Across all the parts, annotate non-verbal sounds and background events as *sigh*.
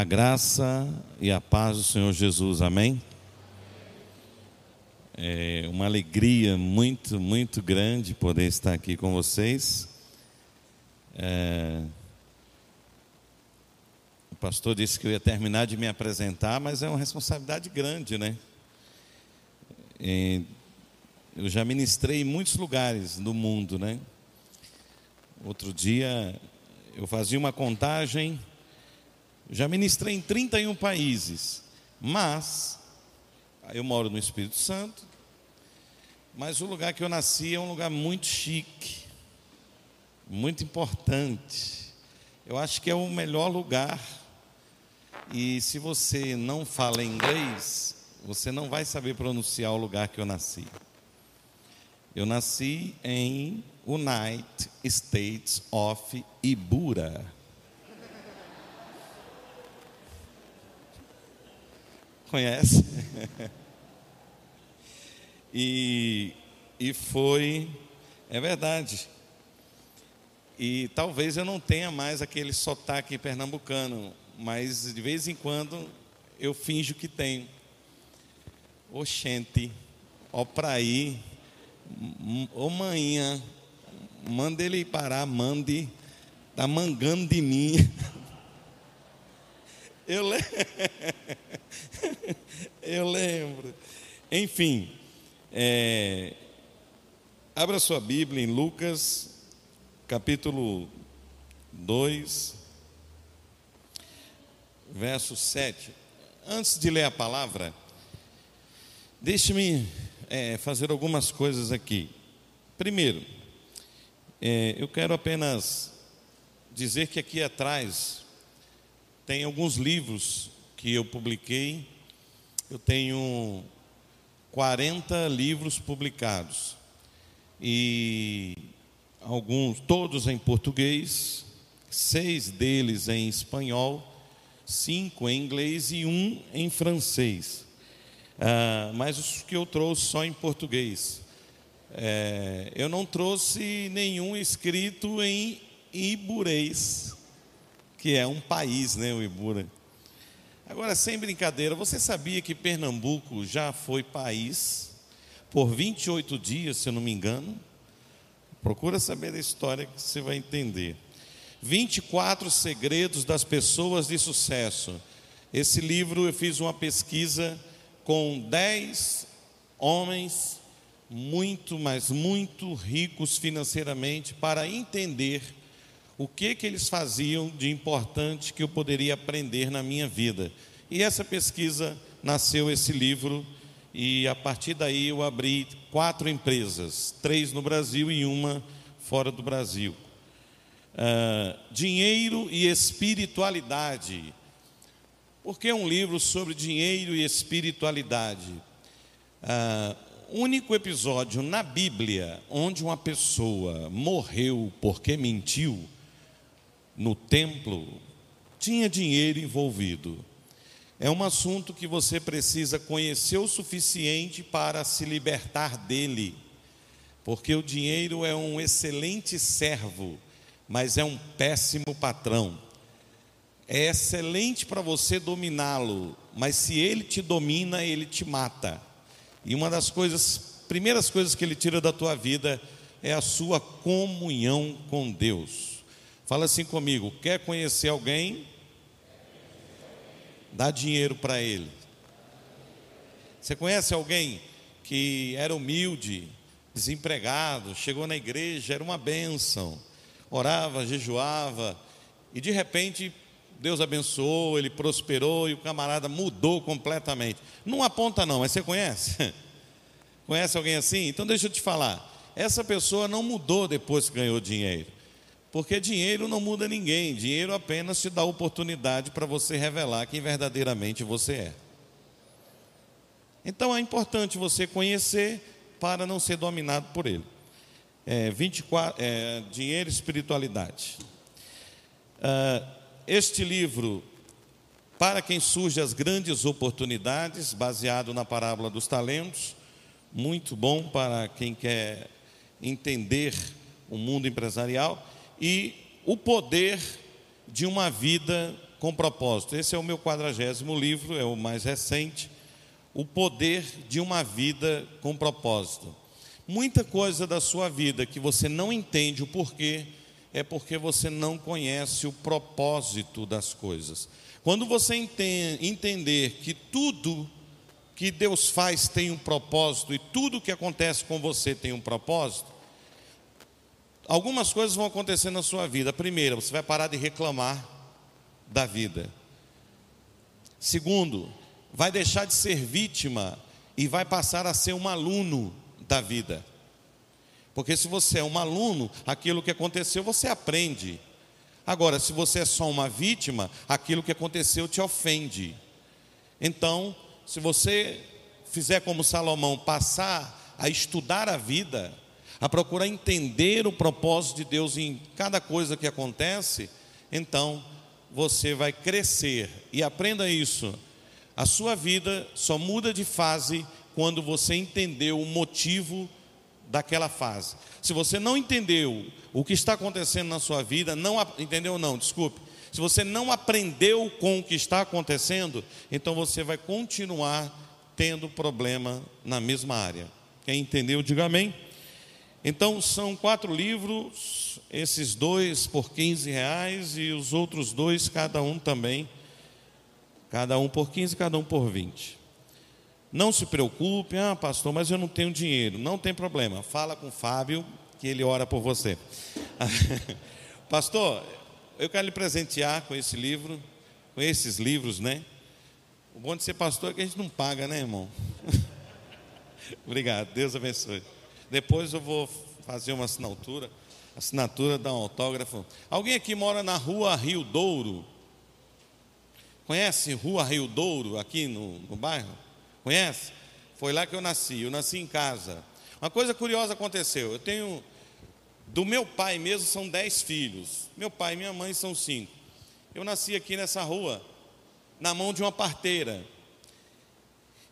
A graça e a paz do Senhor Jesus, amém? É uma alegria muito, muito grande poder estar aqui com vocês. É... O pastor disse que eu ia terminar de me apresentar, mas é uma responsabilidade grande, né? Eu já ministrei em muitos lugares do mundo, né? Outro dia eu fazia uma contagem, já ministrei em 31 países, mas eu moro no Espírito Santo, mas o lugar que eu nasci é um lugar muito chique, muito importante. Eu acho que é o melhor lugar. E se você não fala inglês, você não vai saber pronunciar o lugar que eu nasci. Eu nasci em United States of Ibura. Conhece? *laughs* e, e foi, é verdade. E talvez eu não tenha mais aquele sotaque pernambucano, mas de vez em quando eu finjo que tenho. Oxente, ó pra aí, ô manhã, manda ele parar, mande, tá mangando de mim. *laughs* Eu lembro. *laughs* *laughs* Eu lembro. Enfim, é, abra sua Bíblia em Lucas, capítulo 2, verso 7. Antes de ler a palavra, deixe-me é, fazer algumas coisas aqui. Primeiro, é, eu quero apenas dizer que aqui atrás tem alguns livros que eu publiquei. Eu tenho 40 livros publicados. E alguns, todos em português, seis deles em espanhol, cinco em inglês e um em francês. Ah, mas os que eu trouxe só em português. É, eu não trouxe nenhum escrito em Iburês, que é um país, né, o Ibura. Agora, sem brincadeira, você sabia que Pernambuco já foi país por 28 dias, se eu não me engano? Procura saber da história que você vai entender. 24 segredos das pessoas de sucesso. Esse livro eu fiz uma pesquisa com 10 homens muito, mas muito ricos financeiramente para entender o que que eles faziam de importante que eu poderia aprender na minha vida. E essa pesquisa nasceu esse livro e a partir daí eu abri quatro empresas, três no Brasil e uma fora do Brasil. Uh, dinheiro e espiritualidade. Por que um livro sobre dinheiro e espiritualidade? Uh, único episódio na Bíblia onde uma pessoa morreu porque mentiu no templo tinha dinheiro envolvido. É um assunto que você precisa conhecer o suficiente para se libertar dele, porque o dinheiro é um excelente servo, mas é um péssimo patrão. É excelente para você dominá-lo, mas se ele te domina, ele te mata. E uma das coisas, primeiras coisas que ele tira da tua vida é a sua comunhão com Deus. Fala assim comigo: quer conhecer alguém? Dá dinheiro para ele. Você conhece alguém que era humilde, desempregado, chegou na igreja, era uma bênção, orava, jejuava, e de repente Deus abençoou, ele prosperou e o camarada mudou completamente. Não aponta, não, mas você conhece? *laughs* Conhece alguém assim? Então deixa eu te falar. Essa pessoa não mudou depois que ganhou dinheiro. Porque dinheiro não muda ninguém, dinheiro apenas te dá oportunidade para você revelar quem verdadeiramente você é. Então é importante você conhecer para não ser dominado por ele. É, 24, é, dinheiro e espiritualidade. Uh, este livro, para quem surge as grandes oportunidades, baseado na parábola dos talentos, muito bom para quem quer entender o mundo empresarial e o poder de uma vida com propósito. Esse é o meu quadragésimo livro, é o mais recente. O poder de uma vida com propósito. Muita coisa da sua vida que você não entende o porquê, é porque você não conhece o propósito das coisas. Quando você entender que tudo que Deus faz tem um propósito e tudo que acontece com você tem um propósito, algumas coisas vão acontecer na sua vida. Primeiro, você vai parar de reclamar da vida. Segundo, vai deixar de ser vítima e vai passar a ser um aluno da vida. Porque se você é um aluno, aquilo que aconteceu você aprende. Agora, se você é só uma vítima, aquilo que aconteceu te ofende. Então, se você fizer como Salomão, passar a estudar a vida, a procurar entender o propósito de Deus em cada coisa que acontece, então você vai crescer. E aprenda isso. A sua vida só muda de fase quando você entendeu o motivo daquela fase. Se você não entendeu o que está acontecendo na sua vida, não entendeu não, desculpe, se você não aprendeu com o que está acontecendo, então você vai continuar tendo problema na mesma área. Quem entendeu, diga amém. Então são quatro livros, esses dois por 15 reais e os outros dois, cada um também, cada um por 15, cada um por 20. Não se preocupe, ah, pastor, mas eu não tenho dinheiro. Não tem problema, fala com o Fábio, que ele ora por você. *laughs* pastor, eu quero lhe presentear com esse livro, com esses livros, né? O bom de ser pastor é que a gente não paga, né, irmão? *laughs* Obrigado, Deus abençoe. Depois eu vou fazer uma assinatura, assinatura, dar um autógrafo. Alguém aqui mora na rua Rio Douro? Conhece Rua Rio Douro, aqui no, no bairro? Conhece? Foi lá que eu nasci, eu nasci em casa. Uma coisa curiosa aconteceu, eu tenho do meu pai mesmo são dez filhos. Meu pai e minha mãe são cinco. Eu nasci aqui nessa rua, na mão de uma parteira.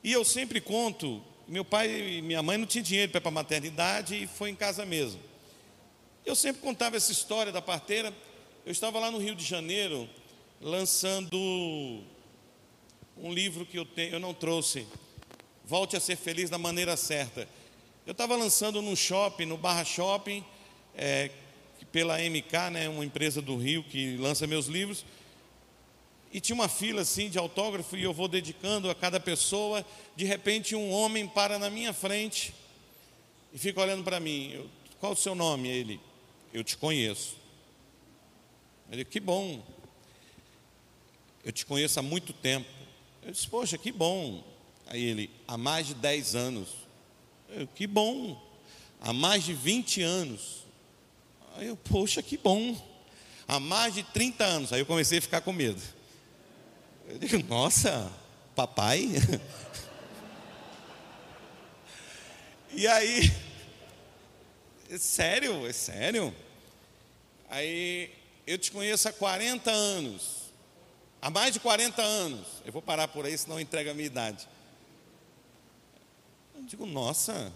E eu sempre conto, meu pai e minha mãe não tinham dinheiro para ir para a maternidade e foi em casa mesmo. Eu sempre contava essa história da parteira. Eu estava lá no Rio de Janeiro lançando um livro que eu eu não trouxe. Volte a ser feliz da maneira certa. Eu estava lançando num shopping, no Barra Shopping, é, pela MK, né, uma empresa do Rio que lança meus livros. E tinha uma fila assim de autógrafo e eu vou dedicando a cada pessoa. De repente, um homem para na minha frente e fica olhando para mim. Eu, Qual o seu nome? Ele, eu te conheço. Ele, que bom. Eu te conheço há muito tempo. Eu disse, poxa, que bom. Aí ele, há mais de 10 anos. Eu, que bom. Há mais de 20 anos. Aí eu, poxa, que bom. Há mais de 30 anos. Aí eu comecei a ficar com medo. Eu digo, nossa, papai? e aí, é sério, é sério? Aí, eu te conheço há 40 anos. Há mais de 40 anos. Eu vou parar por aí, senão entrega a minha idade. Eu digo, nossa,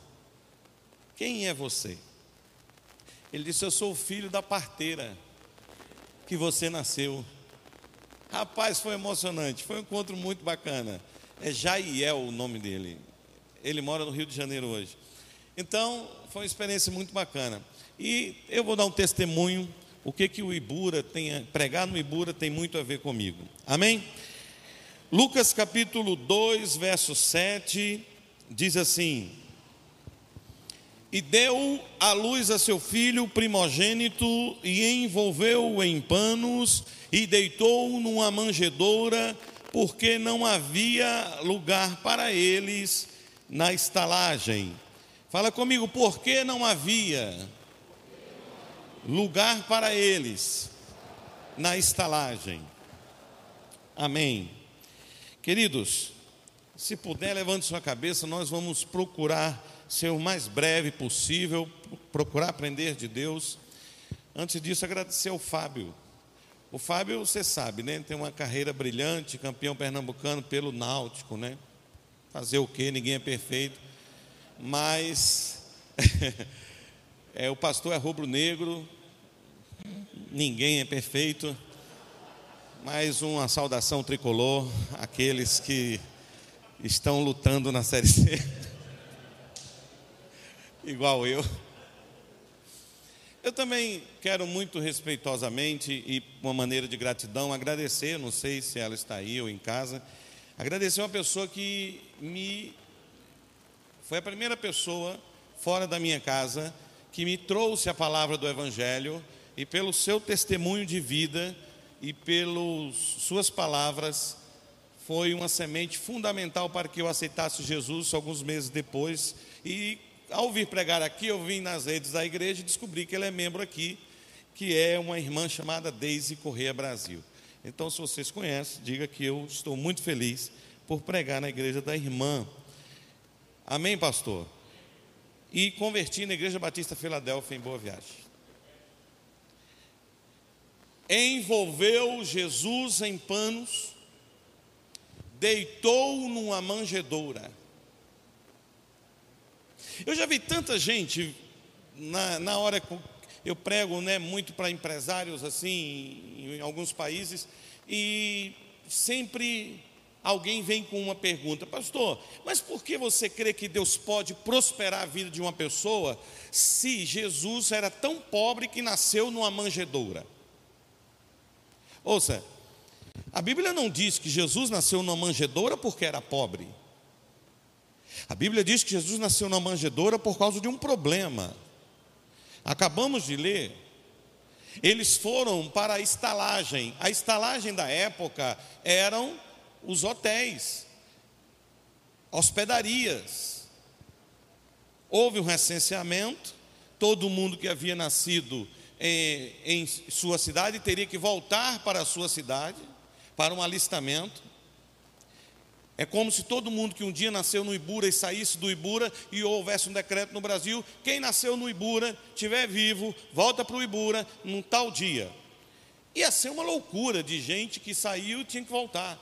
quem é você? Ele disse: Eu sou o filho da parteira que você nasceu. Rapaz, foi emocionante, foi um encontro muito bacana. É Jaiel o nome dele. Ele mora no Rio de Janeiro hoje. Então, foi uma experiência muito bacana. E eu vou dar um testemunho. O que que o Ibura tem, pregar no Ibura tem muito a ver comigo. Amém? Lucas capítulo 2, verso 7, diz assim: e deu à luz a seu filho primogênito, e envolveu-o em panos, e deitou-o numa manjedoura, porque não havia lugar para eles na estalagem. Fala comigo, por que não havia lugar para eles na estalagem? Amém. Queridos, se puder, levante sua cabeça, nós vamos procurar ser o mais breve possível, procurar aprender de Deus. Antes disso, agradecer ao Fábio. O Fábio, você sabe, né? Tem uma carreira brilhante, campeão pernambucano pelo Náutico, né? Fazer o quê? Ninguém é perfeito. Mas *laughs* é, o pastor é rubro-negro, ninguém é perfeito. Mais uma saudação tricolor àqueles que estão lutando na Série C, *laughs* igual eu. Eu também quero muito respeitosamente e uma maneira de gratidão agradecer, não sei se ela está aí ou em casa, agradecer uma pessoa que me foi a primeira pessoa fora da minha casa que me trouxe a palavra do evangelho e pelo seu testemunho de vida e pelas suas palavras, foi uma semente fundamental para que eu aceitasse Jesus alguns meses depois. E ao vir pregar aqui, eu vim nas redes da igreja e descobri que ele é membro aqui, que é uma irmã chamada Deise Correia Brasil. Então, se vocês conhecem, diga que eu estou muito feliz por pregar na igreja da irmã. Amém, pastor? E converti na Igreja Batista Filadélfia em Boa Viagem envolveu Jesus em panos, deitou numa manjedoura. Eu já vi tanta gente, na, na hora que eu prego né, muito para empresários assim, em, em alguns países, e sempre alguém vem com uma pergunta, pastor, mas por que você crê que Deus pode prosperar a vida de uma pessoa se Jesus era tão pobre que nasceu numa manjedoura? Ouça, a Bíblia não diz que Jesus nasceu numa manjedoura porque era pobre. A Bíblia diz que Jesus nasceu numa manjedoura por causa de um problema. Acabamos de ler. Eles foram para a estalagem. A estalagem da época eram os hotéis, hospedarias. Houve um recenseamento, todo mundo que havia nascido em, em sua cidade teria que voltar para a sua cidade, para um alistamento. É como se todo mundo que um dia nasceu no Ibura e saísse do Ibura e houvesse um decreto no Brasil: quem nasceu no Ibura, tiver vivo, volta para o Ibura num tal dia. Ia ser uma loucura de gente que saiu e tinha que voltar.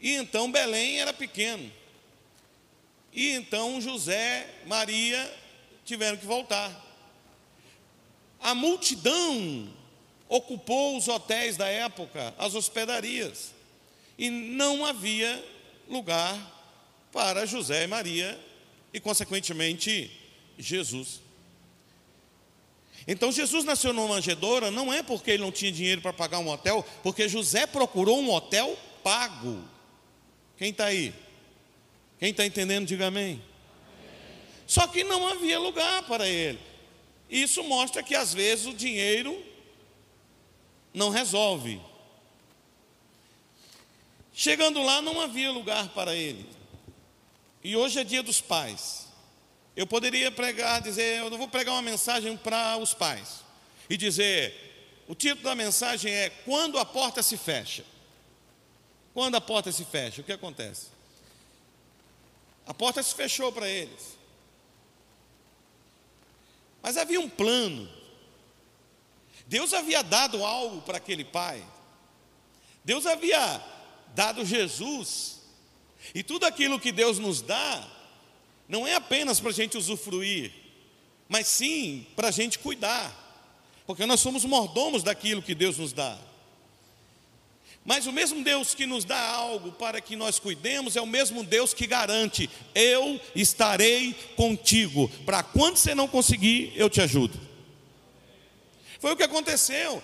E então Belém era pequeno. E então José, Maria tiveram que voltar a multidão ocupou os hotéis da época, as hospedarias, e não havia lugar para José e Maria e, consequentemente, Jesus. Então, Jesus nasceu numa manjedoura não é porque ele não tinha dinheiro para pagar um hotel, porque José procurou um hotel pago. Quem está aí? Quem está entendendo, diga amém. Só que não havia lugar para ele. Isso mostra que às vezes o dinheiro não resolve. Chegando lá, não havia lugar para ele. E hoje é dia dos pais. Eu poderia pregar, dizer, eu não vou pregar uma mensagem para os pais. E dizer, o título da mensagem é Quando a porta se fecha. Quando a porta se fecha, o que acontece? A porta se fechou para eles. Mas havia um plano. Deus havia dado algo para aquele pai. Deus havia dado Jesus. E tudo aquilo que Deus nos dá, não é apenas para a gente usufruir, mas sim para a gente cuidar, porque nós somos mordomos daquilo que Deus nos dá. Mas o mesmo Deus que nos dá algo para que nós cuidemos é o mesmo Deus que garante: eu estarei contigo. Para quando você não conseguir, eu te ajudo. Foi o que aconteceu.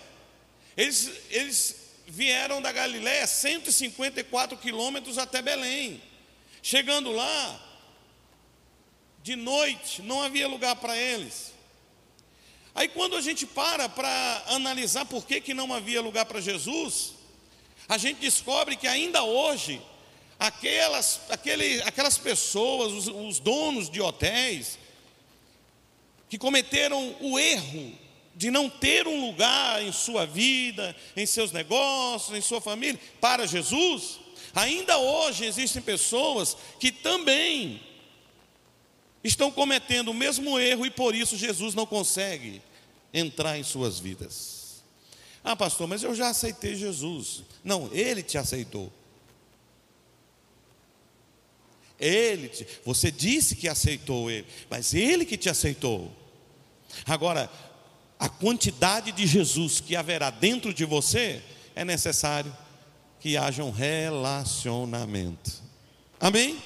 Eles, eles vieram da Galiléia 154 quilômetros até Belém. Chegando lá, de noite, não havia lugar para eles. Aí quando a gente para para analisar por que, que não havia lugar para Jesus, a gente descobre que ainda hoje, aquelas, aquele, aquelas pessoas, os, os donos de hotéis, que cometeram o erro de não ter um lugar em sua vida, em seus negócios, em sua família, para Jesus, ainda hoje existem pessoas que também estão cometendo o mesmo erro e por isso Jesus não consegue entrar em suas vidas. Ah, pastor, mas eu já aceitei Jesus. Não, ele te aceitou. Ele, te, você disse que aceitou ele, mas ele que te aceitou. Agora, a quantidade de Jesus que haverá dentro de você é necessário que haja um relacionamento. Amém?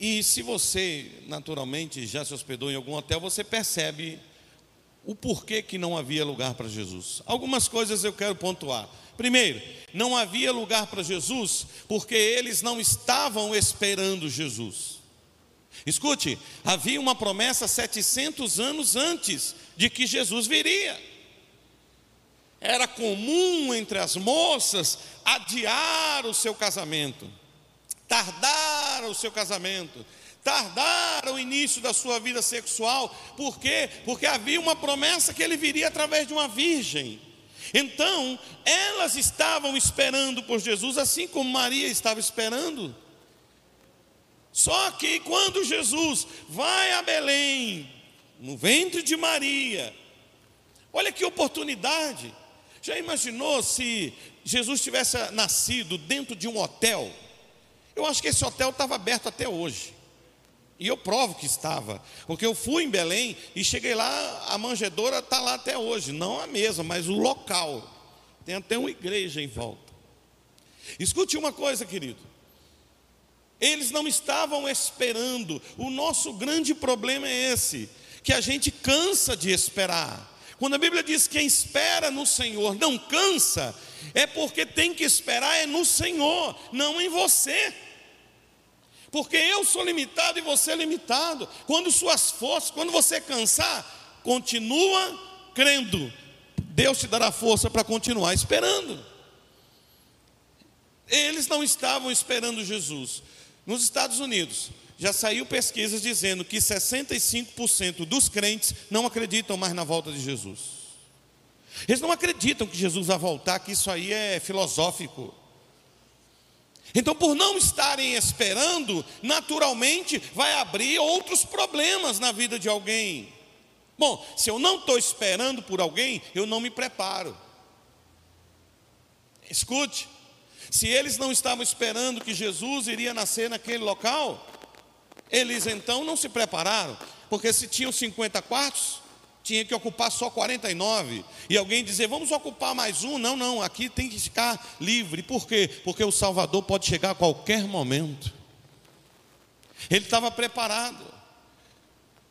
E se você, naturalmente, já se hospedou em algum hotel, você percebe o porquê que não havia lugar para Jesus. Algumas coisas eu quero pontuar. Primeiro, não havia lugar para Jesus porque eles não estavam esperando Jesus. Escute, havia uma promessa 700 anos antes de que Jesus viria. Era comum entre as moças adiar o seu casamento, tardar o seu casamento, tardar o início da sua vida sexual. Por quê? Porque havia uma promessa que ele viria através de uma virgem. Então, elas estavam esperando por Jesus, assim como Maria estava esperando. Só que quando Jesus vai a Belém, no ventre de Maria, olha que oportunidade. Já imaginou se Jesus tivesse nascido dentro de um hotel? Eu acho que esse hotel estava aberto até hoje. E eu provo que estava, porque eu fui em Belém e cheguei lá, a manjedoura está lá até hoje, não a mesma, mas o local. Tem até uma igreja em volta. Escute uma coisa, querido. Eles não estavam esperando. O nosso grande problema é esse, que a gente cansa de esperar. Quando a Bíblia diz que quem espera no Senhor não cansa, é porque tem que esperar é no Senhor, não em você. Porque eu sou limitado e você é limitado. Quando suas forças, quando você cansar, continua crendo. Deus te dará força para continuar esperando. Eles não estavam esperando Jesus. Nos Estados Unidos, já saiu pesquisas dizendo que 65% dos crentes não acreditam mais na volta de Jesus. Eles não acreditam que Jesus vai voltar, que isso aí é filosófico. Então, por não estarem esperando, naturalmente vai abrir outros problemas na vida de alguém. Bom, se eu não estou esperando por alguém, eu não me preparo. Escute, se eles não estavam esperando que Jesus iria nascer naquele local, eles então não se prepararam, porque se tinham 50 quartos, tinha que ocupar só 49. E alguém dizer, vamos ocupar mais um. Não, não, aqui tem que ficar livre. Por quê? Porque o Salvador pode chegar a qualquer momento. Ele estava preparado.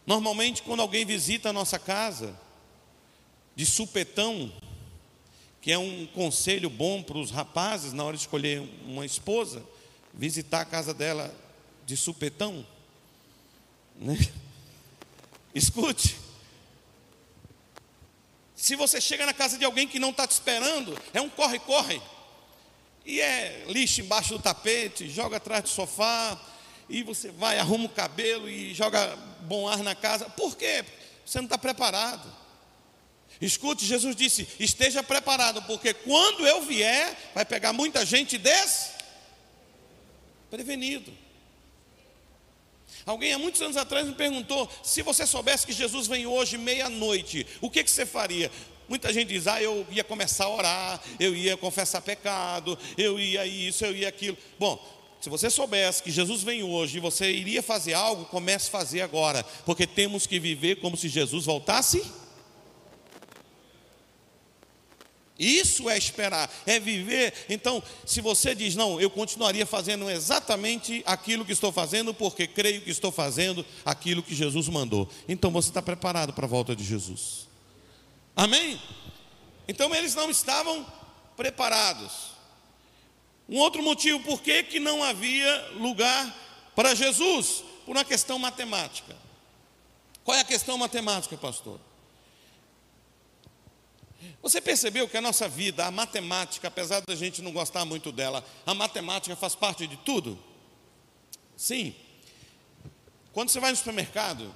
Normalmente, quando alguém visita a nossa casa, de supetão, que é um conselho bom para os rapazes na hora de escolher uma esposa, visitar a casa dela de supetão. Né? *laughs* Escute, se você chega na casa de alguém que não está te esperando, é um corre-corre. E é lixo embaixo do tapete, joga atrás do sofá, e você vai, arruma o cabelo e joga bom ar na casa. Por quê? Você não está preparado. Escute, Jesus disse: esteja preparado, porque quando eu vier, vai pegar muita gente desprevenido. Alguém há muitos anos atrás me perguntou: se você soubesse que Jesus vem hoje, meia-noite, o que, que você faria? Muita gente diz: ah, eu ia começar a orar, eu ia confessar pecado, eu ia isso, eu ia aquilo. Bom, se você soubesse que Jesus vem hoje e você iria fazer algo, comece a fazer agora, porque temos que viver como se Jesus voltasse Isso é esperar, é viver. Então, se você diz, não, eu continuaria fazendo exatamente aquilo que estou fazendo, porque creio que estou fazendo aquilo que Jesus mandou. Então você está preparado para a volta de Jesus. Amém? Então eles não estavam preparados. Um outro motivo por que, que não havia lugar para Jesus? Por uma questão matemática. Qual é a questão matemática, pastor? Você percebeu que a nossa vida, a matemática, apesar da gente não gostar muito dela, a matemática faz parte de tudo? Sim. Quando você vai no supermercado,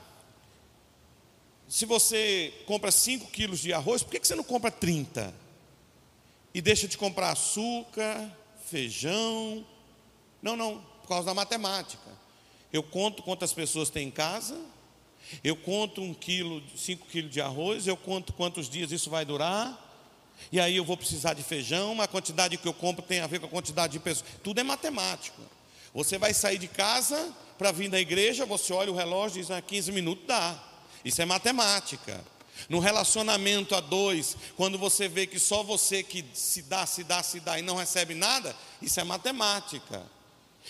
se você compra 5 quilos de arroz, por que você não compra 30? E deixa de comprar açúcar, feijão? Não, não, por causa da matemática. Eu conto quantas pessoas tem em casa, eu conto um quilo, cinco quilos de arroz, eu conto quantos dias isso vai durar, e aí eu vou precisar de feijão, a quantidade que eu compro tem a ver com a quantidade de pessoas. Tudo é matemático. Você vai sair de casa para vir da igreja, você olha o relógio e diz, ah, 15 minutos dá. Isso é matemática. No relacionamento a dois, quando você vê que só você que se dá, se dá, se dá e não recebe nada, isso é matemática.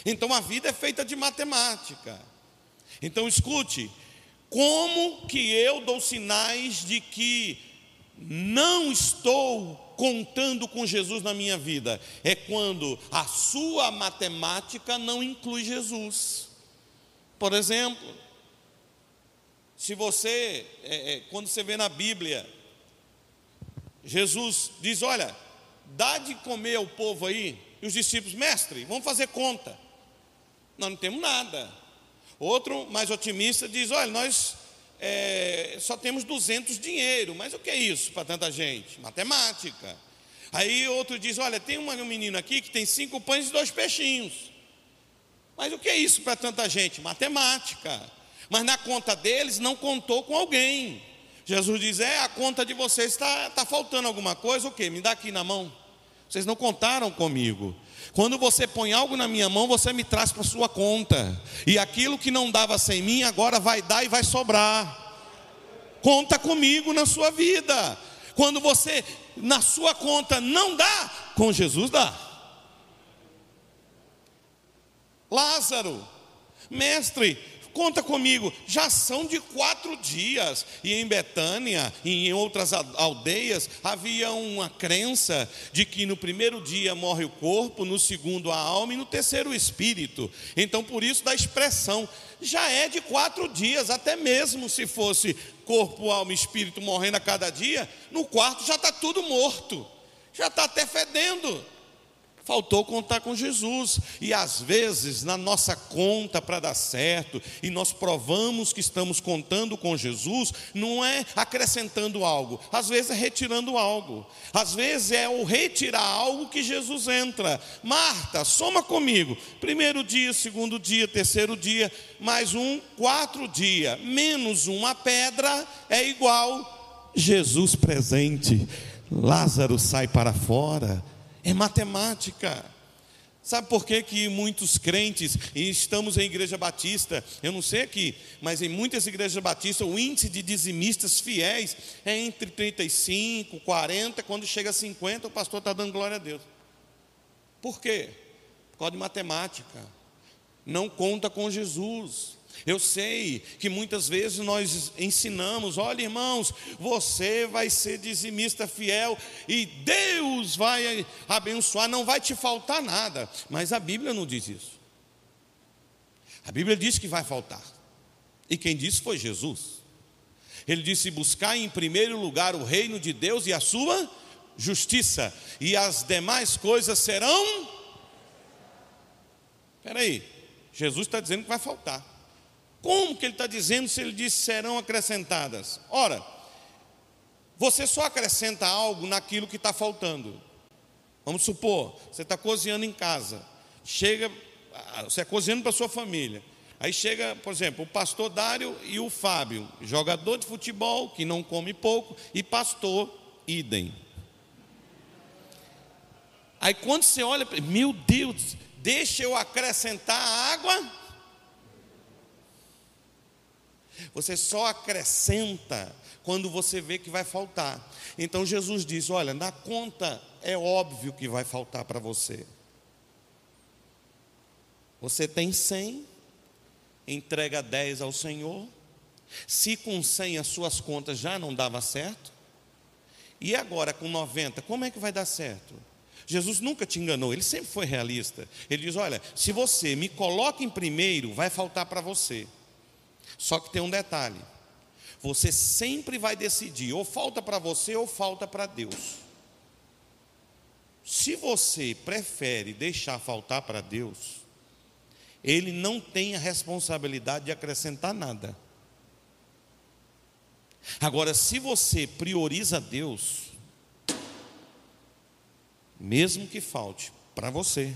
Então a vida é feita de matemática. Então escute, como que eu dou sinais de que não estou contando com Jesus na minha vida? É quando a sua matemática não inclui Jesus. Por exemplo, se você, é, é, quando você vê na Bíblia, Jesus diz: Olha, dá de comer ao povo aí, e os discípulos, mestre, vamos fazer conta. Nós não temos nada. Outro, mais otimista, diz: Olha, nós é, só temos 200 dinheiro, mas o que é isso para tanta gente? Matemática. Aí outro diz: Olha, tem um menino aqui que tem cinco pães e dois peixinhos. Mas o que é isso para tanta gente? Matemática mas na conta deles não contou com alguém. Jesus diz: É, a conta de vocês está tá faltando alguma coisa, o que? Me dá aqui na mão. Vocês não contaram comigo. Quando você põe algo na minha mão, você me traz para sua conta. E aquilo que não dava sem mim, agora vai dar e vai sobrar. Conta comigo na sua vida. Quando você na sua conta não dá, com Jesus dá. Lázaro, mestre, Conta comigo, já são de quatro dias. E em Betânia e em outras aldeias havia uma crença de que no primeiro dia morre o corpo, no segundo a alma e no terceiro o espírito. Então, por isso, da expressão, já é de quatro dias, até mesmo se fosse corpo, alma e espírito morrendo a cada dia, no quarto já está tudo morto, já está até fedendo. Faltou contar com Jesus. E às vezes, na nossa conta para dar certo, e nós provamos que estamos contando com Jesus, não é acrescentando algo, às vezes é retirando algo. Às vezes é o retirar algo que Jesus entra. Marta, soma comigo. Primeiro dia, segundo dia, terceiro dia, mais um, quatro dias, menos uma pedra é igual Jesus presente. Lázaro sai para fora é matemática. Sabe por que, que muitos crentes, e estamos em igreja batista, eu não sei aqui, mas em muitas igrejas batistas, o índice de dizimistas fiéis é entre 35, 40, quando chega a 50, o pastor está dando glória a Deus. Por quê? Por causa de matemática. Não conta com Jesus. Eu sei que muitas vezes nós ensinamos: olha, irmãos, você vai ser dizimista fiel e Deus vai abençoar, não vai te faltar nada. Mas a Bíblia não diz isso. A Bíblia diz que vai faltar. E quem disse foi Jesus. Ele disse: buscar em primeiro lugar o reino de Deus e a sua justiça, e as demais coisas serão. Espera aí, Jesus está dizendo que vai faltar. Como que ele está dizendo se ele diz serão acrescentadas? Ora, você só acrescenta algo naquilo que está faltando. Vamos supor, você está cozinhando em casa, chega, ah, você é cozinhando para sua família. Aí chega, por exemplo, o pastor Dário e o Fábio, jogador de futebol que não come pouco, e pastor, idem. Aí quando você olha, meu Deus, deixa eu acrescentar água você só acrescenta quando você vê que vai faltar. Então Jesus diz: Olha, na conta é óbvio que vai faltar para você. Você tem 100, entrega 10 ao Senhor. Se com 100 as suas contas já não dava certo, e agora com 90, como é que vai dar certo? Jesus nunca te enganou, ele sempre foi realista. Ele diz: Olha, se você me coloca em primeiro, vai faltar para você. Só que tem um detalhe: você sempre vai decidir, ou falta para você ou falta para Deus. Se você prefere deixar faltar para Deus, Ele não tem a responsabilidade de acrescentar nada. Agora, se você prioriza Deus, mesmo que falte para você,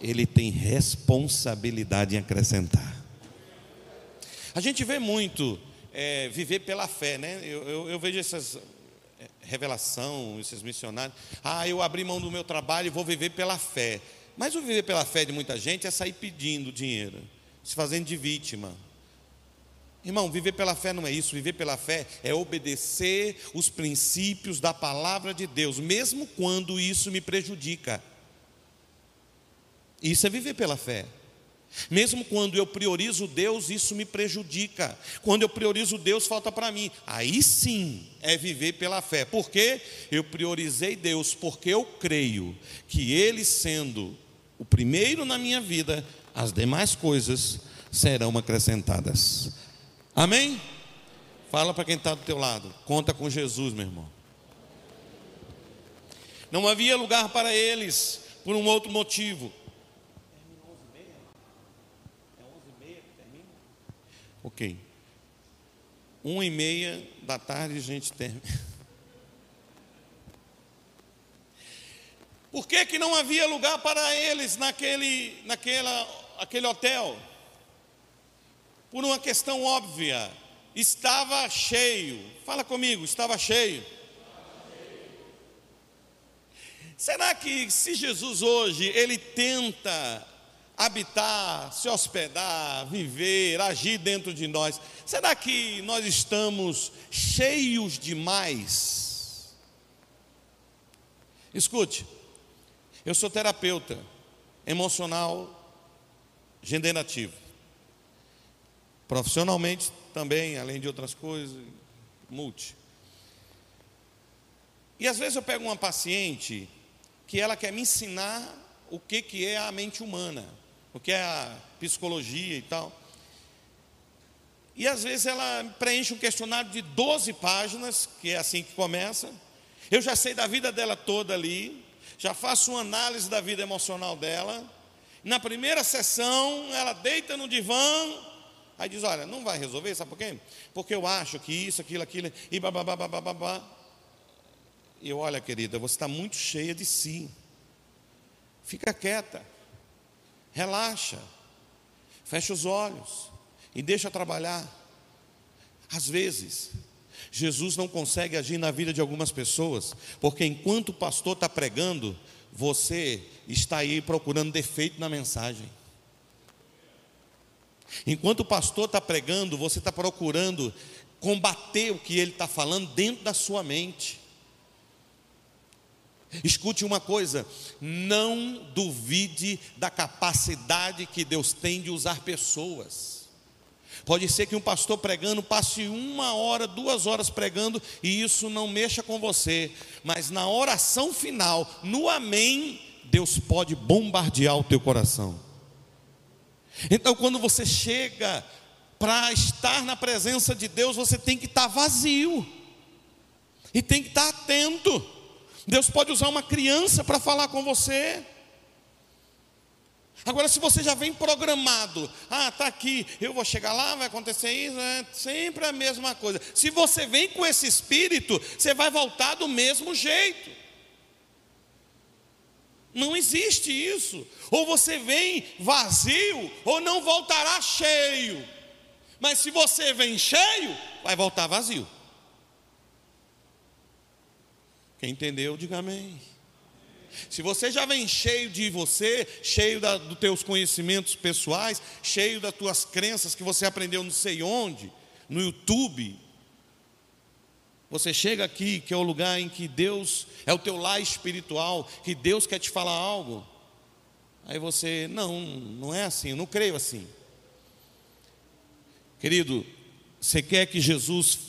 Ele tem responsabilidade em acrescentar. A gente vê muito é, viver pela fé, né? Eu, eu, eu vejo essas é, revelação, esses missionários. Ah, eu abri mão do meu trabalho e vou viver pela fé. Mas o viver pela fé de muita gente é sair pedindo dinheiro, se fazendo de vítima. Irmão, viver pela fé não é isso, viver pela fé é obedecer os princípios da palavra de Deus, mesmo quando isso me prejudica. Isso é viver pela fé. Mesmo quando eu priorizo Deus, isso me prejudica. Quando eu priorizo Deus, falta para mim. Aí sim é viver pela fé. Porque eu priorizei Deus, porque eu creio que Ele sendo o primeiro na minha vida, as demais coisas serão acrescentadas. Amém? Fala para quem está do teu lado. Conta com Jesus, meu irmão. Não havia lugar para eles por um outro motivo. Ok. Uma e meia da tarde a gente termina. *laughs* Por que, que não havia lugar para eles naquele, naquela, aquele hotel? por uma questão óbvia. Estava cheio. Fala comigo, estava cheio. Será que se Jesus hoje ele tenta habitar, se hospedar, viver, agir dentro de nós, será que nós estamos cheios demais? Escute, eu sou terapeuta emocional generativo. Profissionalmente também, além de outras coisas, multi. E às vezes eu pego uma paciente que ela quer me ensinar o que, que é a mente humana, o que é a psicologia e tal. E às vezes ela preenche um questionário de 12 páginas, que é assim que começa. Eu já sei da vida dela toda ali, já faço uma análise da vida emocional dela. Na primeira sessão, ela deita no divã, Aí diz: Olha, não vai resolver, sabe por quê? Porque eu acho que isso, aquilo, aquilo, e babá, babá. E eu, olha, querida, você está muito cheia de si. Fica quieta, relaxa, fecha os olhos e deixa trabalhar. Às vezes, Jesus não consegue agir na vida de algumas pessoas, porque enquanto o pastor está pregando, você está aí procurando defeito na mensagem. Enquanto o pastor está pregando, você está procurando combater o que ele está falando dentro da sua mente. Escute uma coisa: não duvide da capacidade que Deus tem de usar pessoas. Pode ser que um pastor pregando passe uma hora, duas horas pregando e isso não mexa com você, mas na oração final, no Amém, Deus pode bombardear o teu coração. Então, quando você chega para estar na presença de Deus, você tem que estar vazio e tem que estar atento. Deus pode usar uma criança para falar com você. Agora, se você já vem programado, ah, está aqui, eu vou chegar lá, vai acontecer isso, é sempre a mesma coisa. Se você vem com esse espírito, você vai voltar do mesmo jeito. Não existe isso. Ou você vem vazio, ou não voltará cheio. Mas se você vem cheio, vai voltar vazio. Quem entendeu, diga amém. Se você já vem cheio de você, cheio dos teus conhecimentos pessoais, cheio das tuas crenças que você aprendeu não sei onde, no YouTube, você chega aqui, que é o lugar em que Deus é o teu lar espiritual, que Deus quer te falar algo. Aí você, não, não é assim, eu não creio assim. Querido, você quer que Jesus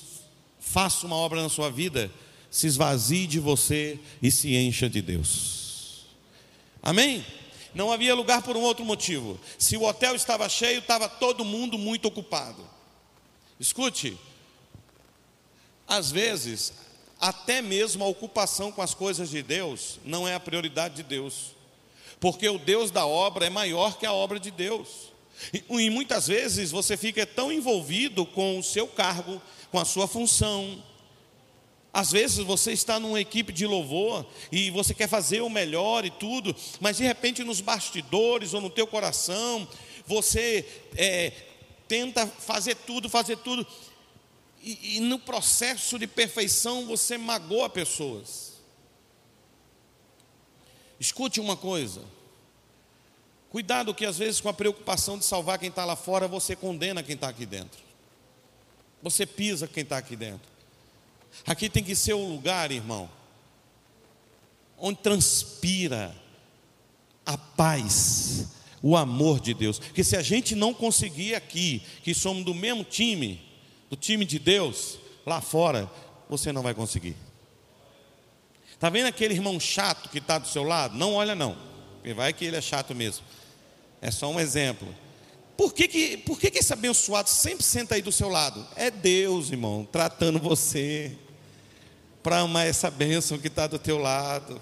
faça uma obra na sua vida? Se esvazie de você e se encha de Deus. Amém? Não havia lugar por um outro motivo. Se o hotel estava cheio, estava todo mundo muito ocupado. Escute, às vezes, até mesmo a ocupação com as coisas de Deus não é a prioridade de Deus, porque o Deus da obra é maior que a obra de Deus. E, e muitas vezes você fica tão envolvido com o seu cargo, com a sua função. Às vezes você está numa equipe de louvor e você quer fazer o melhor e tudo, mas de repente nos bastidores ou no teu coração você é, tenta fazer tudo, fazer tudo e, e no processo de perfeição você magoa pessoas. Escute uma coisa. Cuidado que às vezes com a preocupação de salvar quem está lá fora, você condena quem está aqui dentro. você pisa quem está aqui dentro. Aqui tem que ser o lugar, irmão, onde transpira a paz, o amor de Deus. Porque se a gente não conseguir aqui, que somos do mesmo time, do time de Deus, lá fora, você não vai conseguir. Está vendo aquele irmão chato que está do seu lado? Não olha, não. Vai que ele é chato mesmo. É só um exemplo. Por que, que, por que, que esse abençoado sempre senta aí do seu lado? É Deus, irmão, tratando você para amar essa bênção que está do teu lado.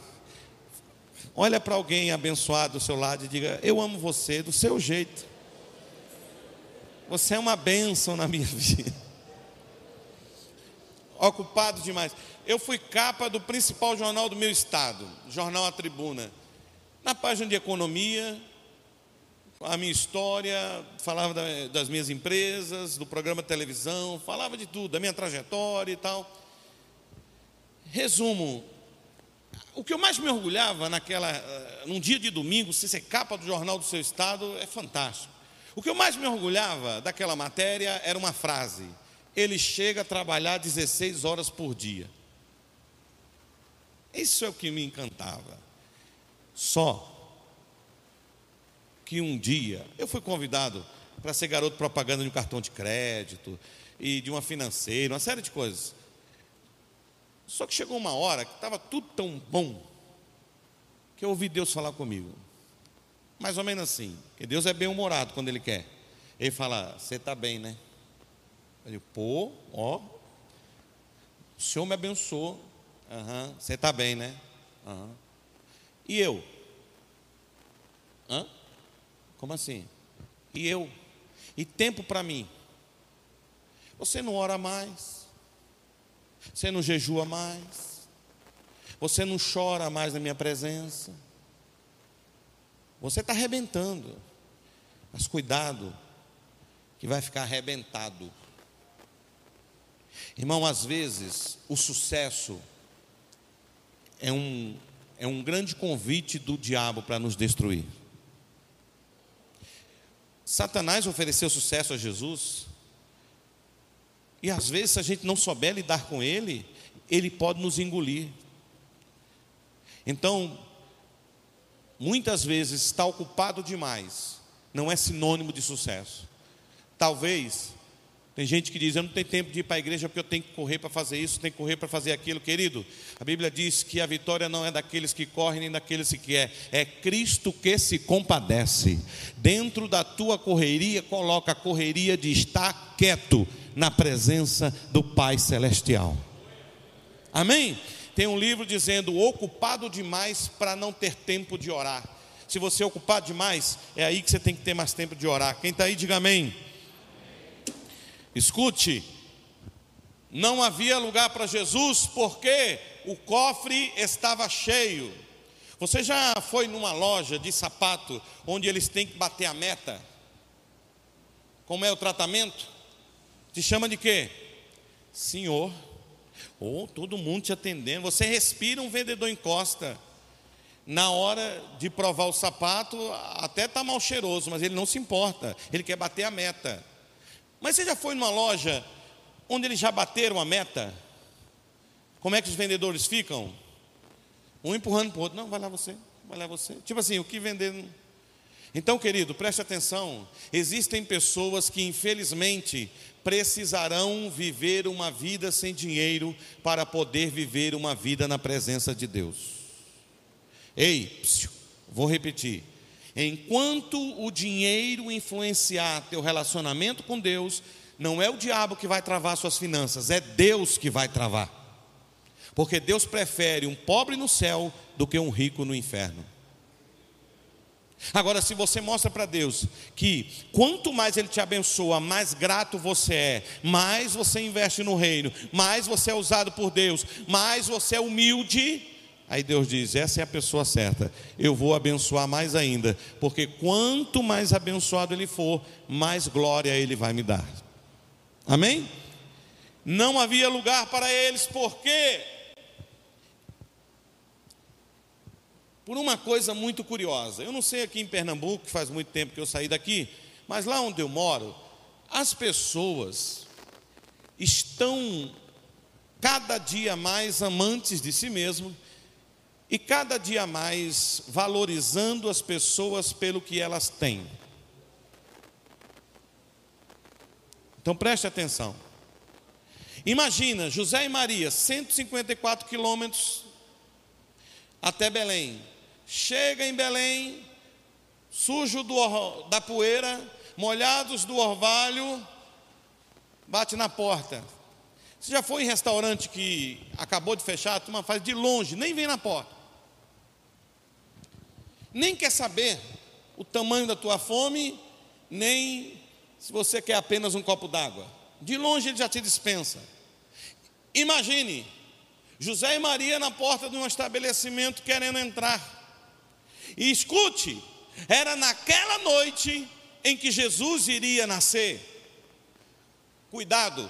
Olha para alguém abençoado do seu lado e diga: Eu amo você do seu jeito. Você é uma bênção na minha *laughs* vida. Ocupado demais. Eu fui capa do principal jornal do meu estado, Jornal A Tribuna. Na página de economia, a minha história, falava das minhas empresas, do programa de televisão, falava de tudo, da minha trajetória e tal. Resumo, o que eu mais me orgulhava naquela, eh, num dia de domingo, se ser capa do jornal do seu estado, é fantástico. O que eu mais me orgulhava daquela matéria era uma frase: ele chega a trabalhar 16 horas por dia. Isso é o que me encantava. Só que um dia eu fui convidado para ser garoto propaganda de um cartão de crédito e de uma financeira, uma série de coisas. Só que chegou uma hora que estava tudo tão bom que eu ouvi Deus falar comigo. Mais ou menos assim, que Deus é bem humorado quando Ele quer. Ele fala: Você está bem, né? Digo, pô, ó, o Senhor me abençoou. Uhum, você está bem, né? Uhum. E eu? Hã? Como assim? E eu? E tempo para mim? Você não ora mais? Você não jejua mais? Você não chora mais na minha presença? Você está arrebentando. Mas cuidado, que vai ficar arrebentado. Irmão, às vezes o sucesso é um, é um grande convite do diabo para nos destruir. Satanás ofereceu sucesso a Jesus, e às vezes, se a gente não souber lidar com ele, ele pode nos engolir. Então, muitas vezes, estar ocupado demais não é sinônimo de sucesso. Talvez tem gente que diz: Eu não tenho tempo de ir para a igreja porque eu tenho que correr para fazer isso, tenho que correr para fazer aquilo. Querido, a Bíblia diz que a vitória não é daqueles que correm nem daqueles que quer, é Cristo que se compadece. Dentro da tua correria, coloca a correria de estar quieto na presença do Pai Celestial. Amém? Tem um livro dizendo: Ocupado demais para não ter tempo de orar. Se você é ocupado demais, é aí que você tem que ter mais tempo de orar. Quem está aí, diga amém. Escute, não havia lugar para Jesus porque o cofre estava cheio. Você já foi numa loja de sapato onde eles têm que bater a meta? Como é o tratamento? Te chama de quê? Senhor. Ou oh, todo mundo te atendendo. Você respira, um vendedor encosta. Na hora de provar o sapato, até está mal cheiroso, mas ele não se importa. Ele quer bater a meta. Mas você já foi numa loja onde eles já bateram a meta? Como é que os vendedores ficam? Um empurrando para o outro. Não, vai lá você, vai lá você. Tipo assim, o que vender. Então, querido, preste atenção. Existem pessoas que, infelizmente, precisarão viver uma vida sem dinheiro para poder viver uma vida na presença de Deus. Ei, psiu, vou repetir. Enquanto o dinheiro influenciar teu relacionamento com Deus, não é o diabo que vai travar suas finanças, é Deus que vai travar. Porque Deus prefere um pobre no céu do que um rico no inferno. Agora, se você mostra para Deus que quanto mais Ele te abençoa, mais grato você é, mais você investe no reino, mais você é usado por Deus, mais você é humilde, Aí Deus diz: essa é a pessoa certa. Eu vou abençoar mais ainda, porque quanto mais abençoado ele for, mais glória ele vai me dar. Amém? Não havia lugar para eles, porque por uma coisa muito curiosa. Eu não sei aqui em Pernambuco, que faz muito tempo que eu saí daqui, mas lá onde eu moro, as pessoas estão cada dia mais amantes de si mesmo e cada dia mais valorizando as pessoas pelo que elas têm. Então preste atenção. Imagina José e Maria, 154 quilômetros até Belém. Chega em Belém, sujo do, da poeira, molhados do orvalho, bate na porta. Você já foi em restaurante que acabou de fechar, a turma faz de longe, nem vem na porta. Nem quer saber o tamanho da tua fome, nem se você quer apenas um copo d'água. De longe ele já te dispensa. Imagine José e Maria na porta de um estabelecimento querendo entrar. E escute, era naquela noite em que Jesus iria nascer. Cuidado,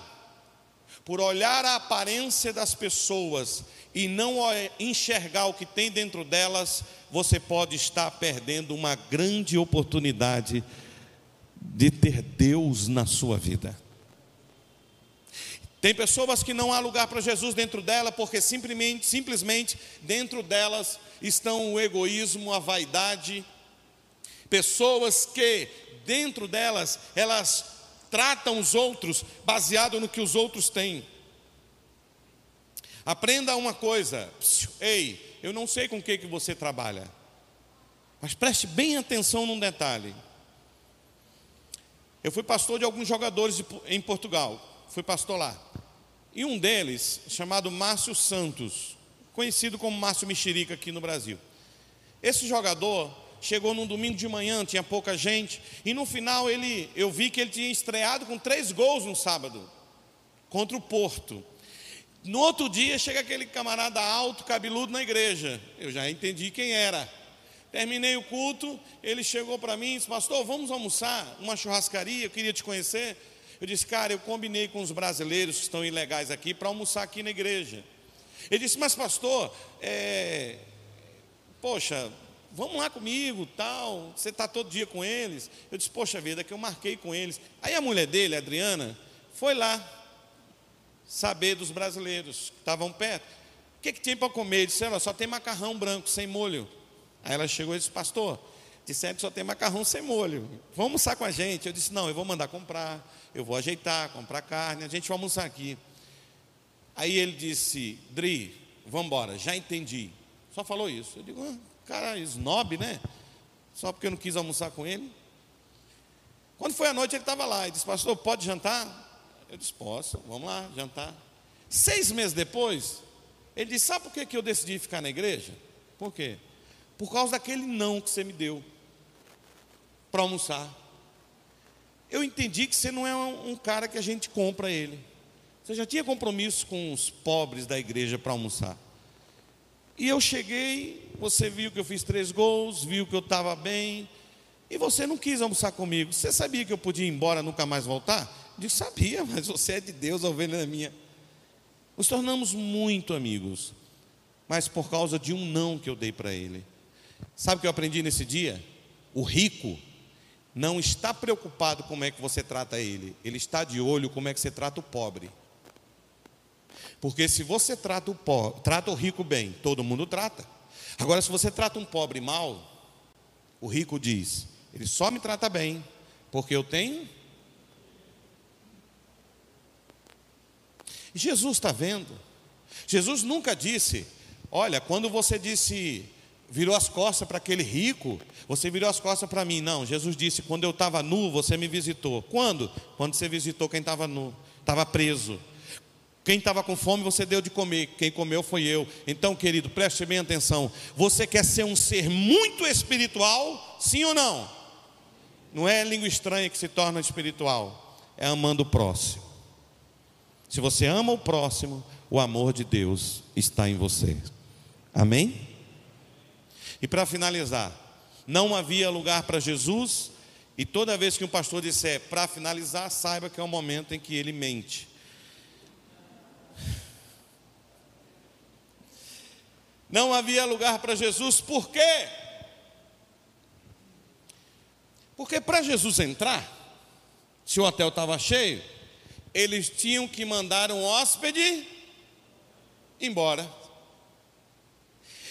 por olhar a aparência das pessoas e não enxergar o que tem dentro delas, você pode estar perdendo uma grande oportunidade de ter Deus na sua vida. Tem pessoas que não há lugar para Jesus dentro dela, porque simplesmente, simplesmente dentro delas estão o egoísmo, a vaidade. Pessoas que dentro delas elas tratam os outros baseado no que os outros têm. Aprenda uma coisa, ei, eu não sei com o que, que você trabalha, mas preste bem atenção num detalhe. Eu fui pastor de alguns jogadores em Portugal fui pastor lá. E um deles, chamado Márcio Santos, conhecido como Márcio Mexerica aqui no Brasil. Esse jogador chegou num domingo de manhã, tinha pouca gente, e no final ele, eu vi que ele tinha estreado com três gols no sábado, contra o Porto. No outro dia chega aquele camarada alto, cabeludo na igreja. Eu já entendi quem era. Terminei o culto, ele chegou para mim e disse: Pastor, vamos almoçar? Uma churrascaria, eu queria te conhecer. Eu disse, cara, eu combinei com os brasileiros que estão ilegais aqui para almoçar aqui na igreja. Ele disse, mas pastor, é... poxa, vamos lá comigo, tal, você está todo dia com eles. Eu disse, poxa vida, que eu marquei com eles. Aí a mulher dele, a Adriana, foi lá saber dos brasileiros que estavam perto. O que, que tinha para comer? Ele disse, ela só tem macarrão branco, sem molho. Aí ela chegou e disse, pastor, disseram que só tem macarrão sem molho. Vamos almoçar com a gente. Eu disse, não, eu vou mandar comprar eu vou ajeitar, comprar carne, a gente vai almoçar aqui. Aí ele disse, Dri, vamos embora, já entendi. Só falou isso. Eu digo, ah, cara, snob, né? Só porque eu não quis almoçar com ele. Quando foi a noite, ele estava lá. Ele disse, pastor, pode jantar? Eu disse, posso, vamos lá, jantar. Seis meses depois, ele disse, sabe por que, que eu decidi ficar na igreja? Por quê? Por causa daquele não que você me deu para almoçar eu entendi que você não é um, cara que a gente compra ele. Você já tinha compromisso com os pobres da igreja para almoçar. E eu cheguei, você viu que eu fiz três gols, viu que eu estava bem, e você não quis almoçar comigo. Você sabia que eu podia ir embora nunca mais voltar? Eu disse, sabia, *laughs* mas você é de Deus, a ovelha é minha. Nos tornamos muito amigos, mas por causa de um não que eu dei para ele. Sabe o que eu aprendi nesse dia? O rico não está preocupado como é que você trata ele, ele está de olho como é que você trata o pobre. Porque se você trata o, pobre, trata o rico bem, todo mundo trata. Agora, se você trata um pobre mal, o rico diz: ele só me trata bem, porque eu tenho. Jesus está vendo. Jesus nunca disse: olha, quando você disse virou as costas para aquele rico, você virou as costas para mim. Não, Jesus disse: quando eu estava nu, você me visitou. Quando? Quando você visitou quem estava nu, estava preso. Quem estava com fome, você deu de comer. Quem comeu foi eu. Então, querido, preste bem atenção. Você quer ser um ser muito espiritual? Sim ou não? Não é língua estranha que se torna espiritual, é amando o próximo. Se você ama o próximo, o amor de Deus está em você. Amém? E para finalizar, não havia lugar para Jesus, e toda vez que um pastor disser para finalizar, saiba que é o momento em que ele mente. Não havia lugar para Jesus, por quê? Porque para Jesus entrar, se o hotel estava cheio, eles tinham que mandar um hóspede embora.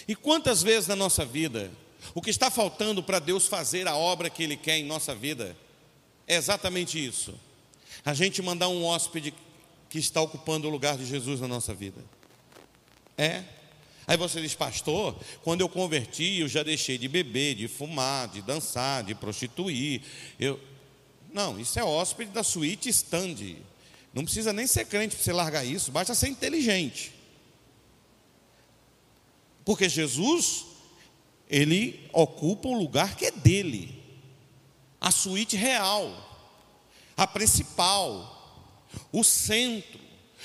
E quantas vezes na nossa vida, o que está faltando para Deus fazer a obra que Ele quer em nossa vida é exatamente isso: a gente mandar um hóspede que está ocupando o lugar de Jesus na nossa vida. É. Aí você diz, pastor, quando eu converti, eu já deixei de beber, de fumar, de dançar, de prostituir. Eu... Não, isso é hóspede da suíte stand. Não precisa nem ser crente para você largar isso, basta ser inteligente. Porque Jesus, ele ocupa o lugar que é dele, a suíte real, a principal, o centro.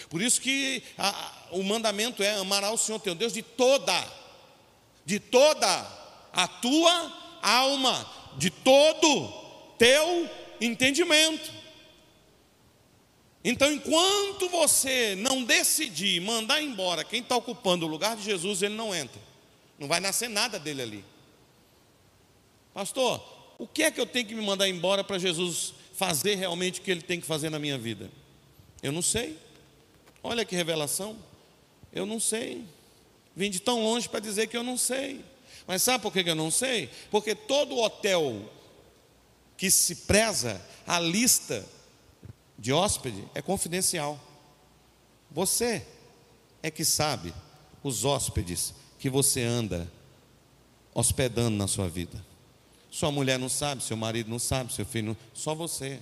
Por isso que a, o mandamento é amar o Senhor teu Deus de toda, de toda a tua alma, de todo teu entendimento. Então, enquanto você não decidir mandar embora quem está ocupando o lugar de Jesus, ele não entra. Não vai nascer nada dele ali. Pastor, o que é que eu tenho que me mandar embora para Jesus fazer realmente o que ele tem que fazer na minha vida? Eu não sei. Olha que revelação. Eu não sei. Vim de tão longe para dizer que eu não sei. Mas sabe por que eu não sei? Porque todo hotel que se preza a lista de hóspede é confidencial. Você é que sabe os hóspedes que você anda hospedando na sua vida. Sua mulher não sabe, seu marido não sabe, seu filho não, só você.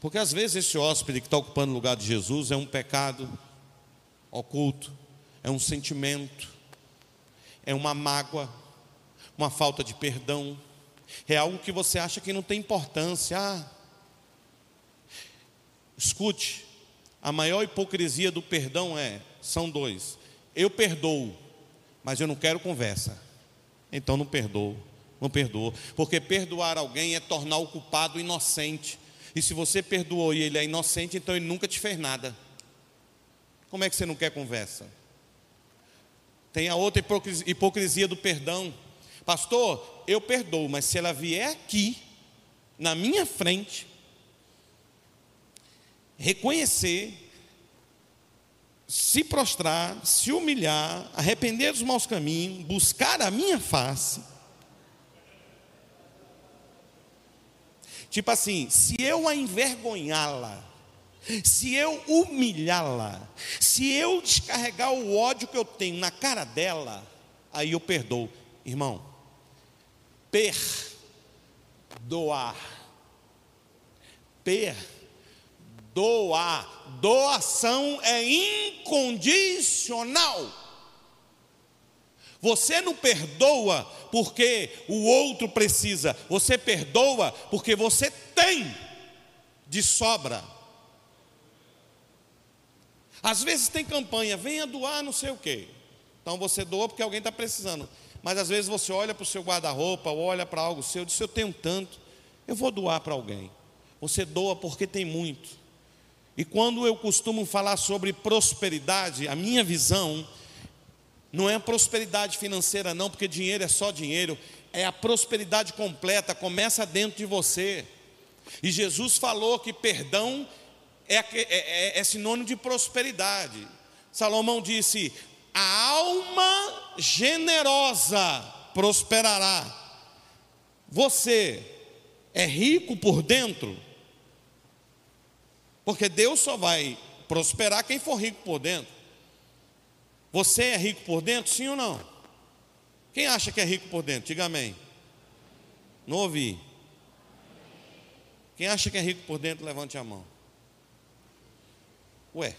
Porque às vezes esse hóspede que está ocupando o lugar de Jesus é um pecado oculto, é um sentimento, é uma mágoa, uma falta de perdão, é algo que você acha que não tem importância. Ah, Escute, a maior hipocrisia do perdão é, são dois. Eu perdoo, mas eu não quero conversa. Então não perdoo, não perdoo, porque perdoar alguém é tornar o culpado inocente. E se você perdoou e ele é inocente, então ele nunca te fez nada. Como é que você não quer conversa? Tem a outra hipocrisia do perdão. Pastor, eu perdoo, mas se ela vier aqui, na minha frente, reconhecer, se prostrar, se humilhar, arrepender dos maus caminhos, buscar a minha face. Tipo assim, se eu a envergonhá-la, se eu humilhá-la, se eu descarregar o ódio que eu tenho na cara dela, aí eu perdoo. Irmão, perdoar. Perdoar doar. Doação é incondicional. Você não perdoa porque o outro precisa, você perdoa porque você tem de sobra. Às vezes tem campanha, venha doar não sei o quê. Então você doa porque alguém está precisando. Mas às vezes você olha para o seu guarda-roupa, olha para algo seu, diz: Eu tenho tanto, eu vou doar para alguém. Você doa porque tem muito. E quando eu costumo falar sobre prosperidade, a minha visão não é a prosperidade financeira, não, porque dinheiro é só dinheiro, é a prosperidade completa, começa dentro de você. E Jesus falou que perdão é, é, é, é sinônimo de prosperidade. Salomão disse: a alma generosa prosperará. Você é rico por dentro? Porque Deus só vai prosperar quem for rico por dentro. Você é rico por dentro, sim ou não? Quem acha que é rico por dentro? Diga amém. Não ouvi. Quem acha que é rico por dentro, levante a mão. Ué.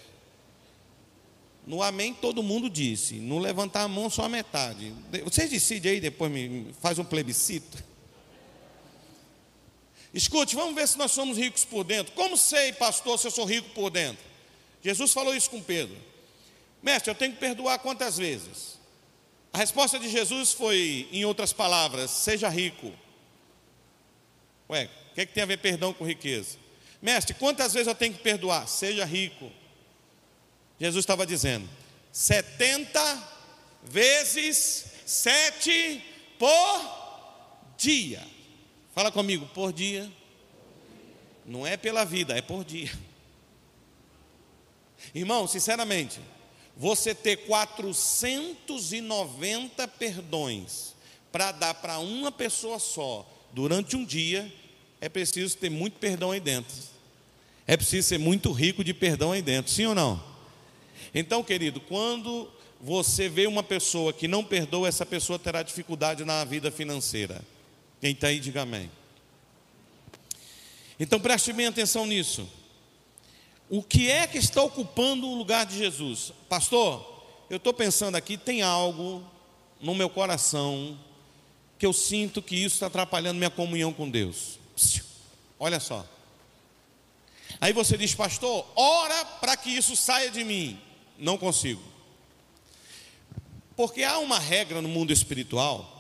No amém todo mundo disse. No levantar a mão só a metade. Vocês decidem aí, depois me faz um plebiscito. Escute, vamos ver se nós somos ricos por dentro. Como sei, pastor, se eu sou rico por dentro? Jesus falou isso com Pedro. Mestre, eu tenho que perdoar quantas vezes? A resposta de Jesus foi, em outras palavras, seja rico. Ué, o que, é que tem a ver perdão com riqueza? Mestre, quantas vezes eu tenho que perdoar? Seja rico. Jesus estava dizendo, 70 vezes 7 por dia. Fala comigo, por dia. Não é pela vida, é por dia. Irmão, sinceramente, você ter 490 perdões para dar para uma pessoa só durante um dia, é preciso ter muito perdão aí dentro. É preciso ser muito rico de perdão aí dentro, sim ou não? Então, querido, quando você vê uma pessoa que não perdoa, essa pessoa terá dificuldade na vida financeira. Quem está aí, diga amém. Então preste bem atenção nisso. O que é que está ocupando o lugar de Jesus? Pastor, eu estou pensando aqui, tem algo no meu coração que eu sinto que isso está atrapalhando minha comunhão com Deus. Olha só. Aí você diz, pastor, ora para que isso saia de mim. Não consigo. Porque há uma regra no mundo espiritual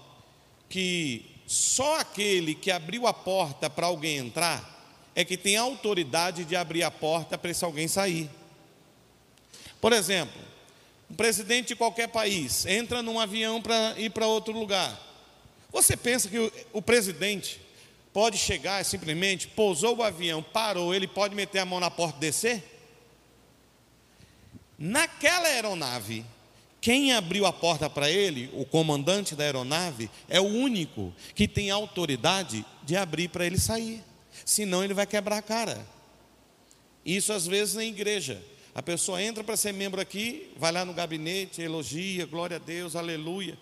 que só aquele que abriu a porta para alguém entrar é que tem autoridade de abrir a porta para esse alguém sair. Por exemplo, um presidente de qualquer país entra num avião para ir para outro lugar. Você pensa que o, o presidente pode chegar simplesmente pousou o avião, parou, ele pode meter a mão na porta e descer? Naquela aeronave, quem abriu a porta para ele, o comandante da aeronave, é o único que tem autoridade de abrir para ele sair. Senão ele vai quebrar a cara. Isso às vezes na igreja. A pessoa entra para ser membro aqui, vai lá no gabinete, elogia, glória a Deus, aleluia,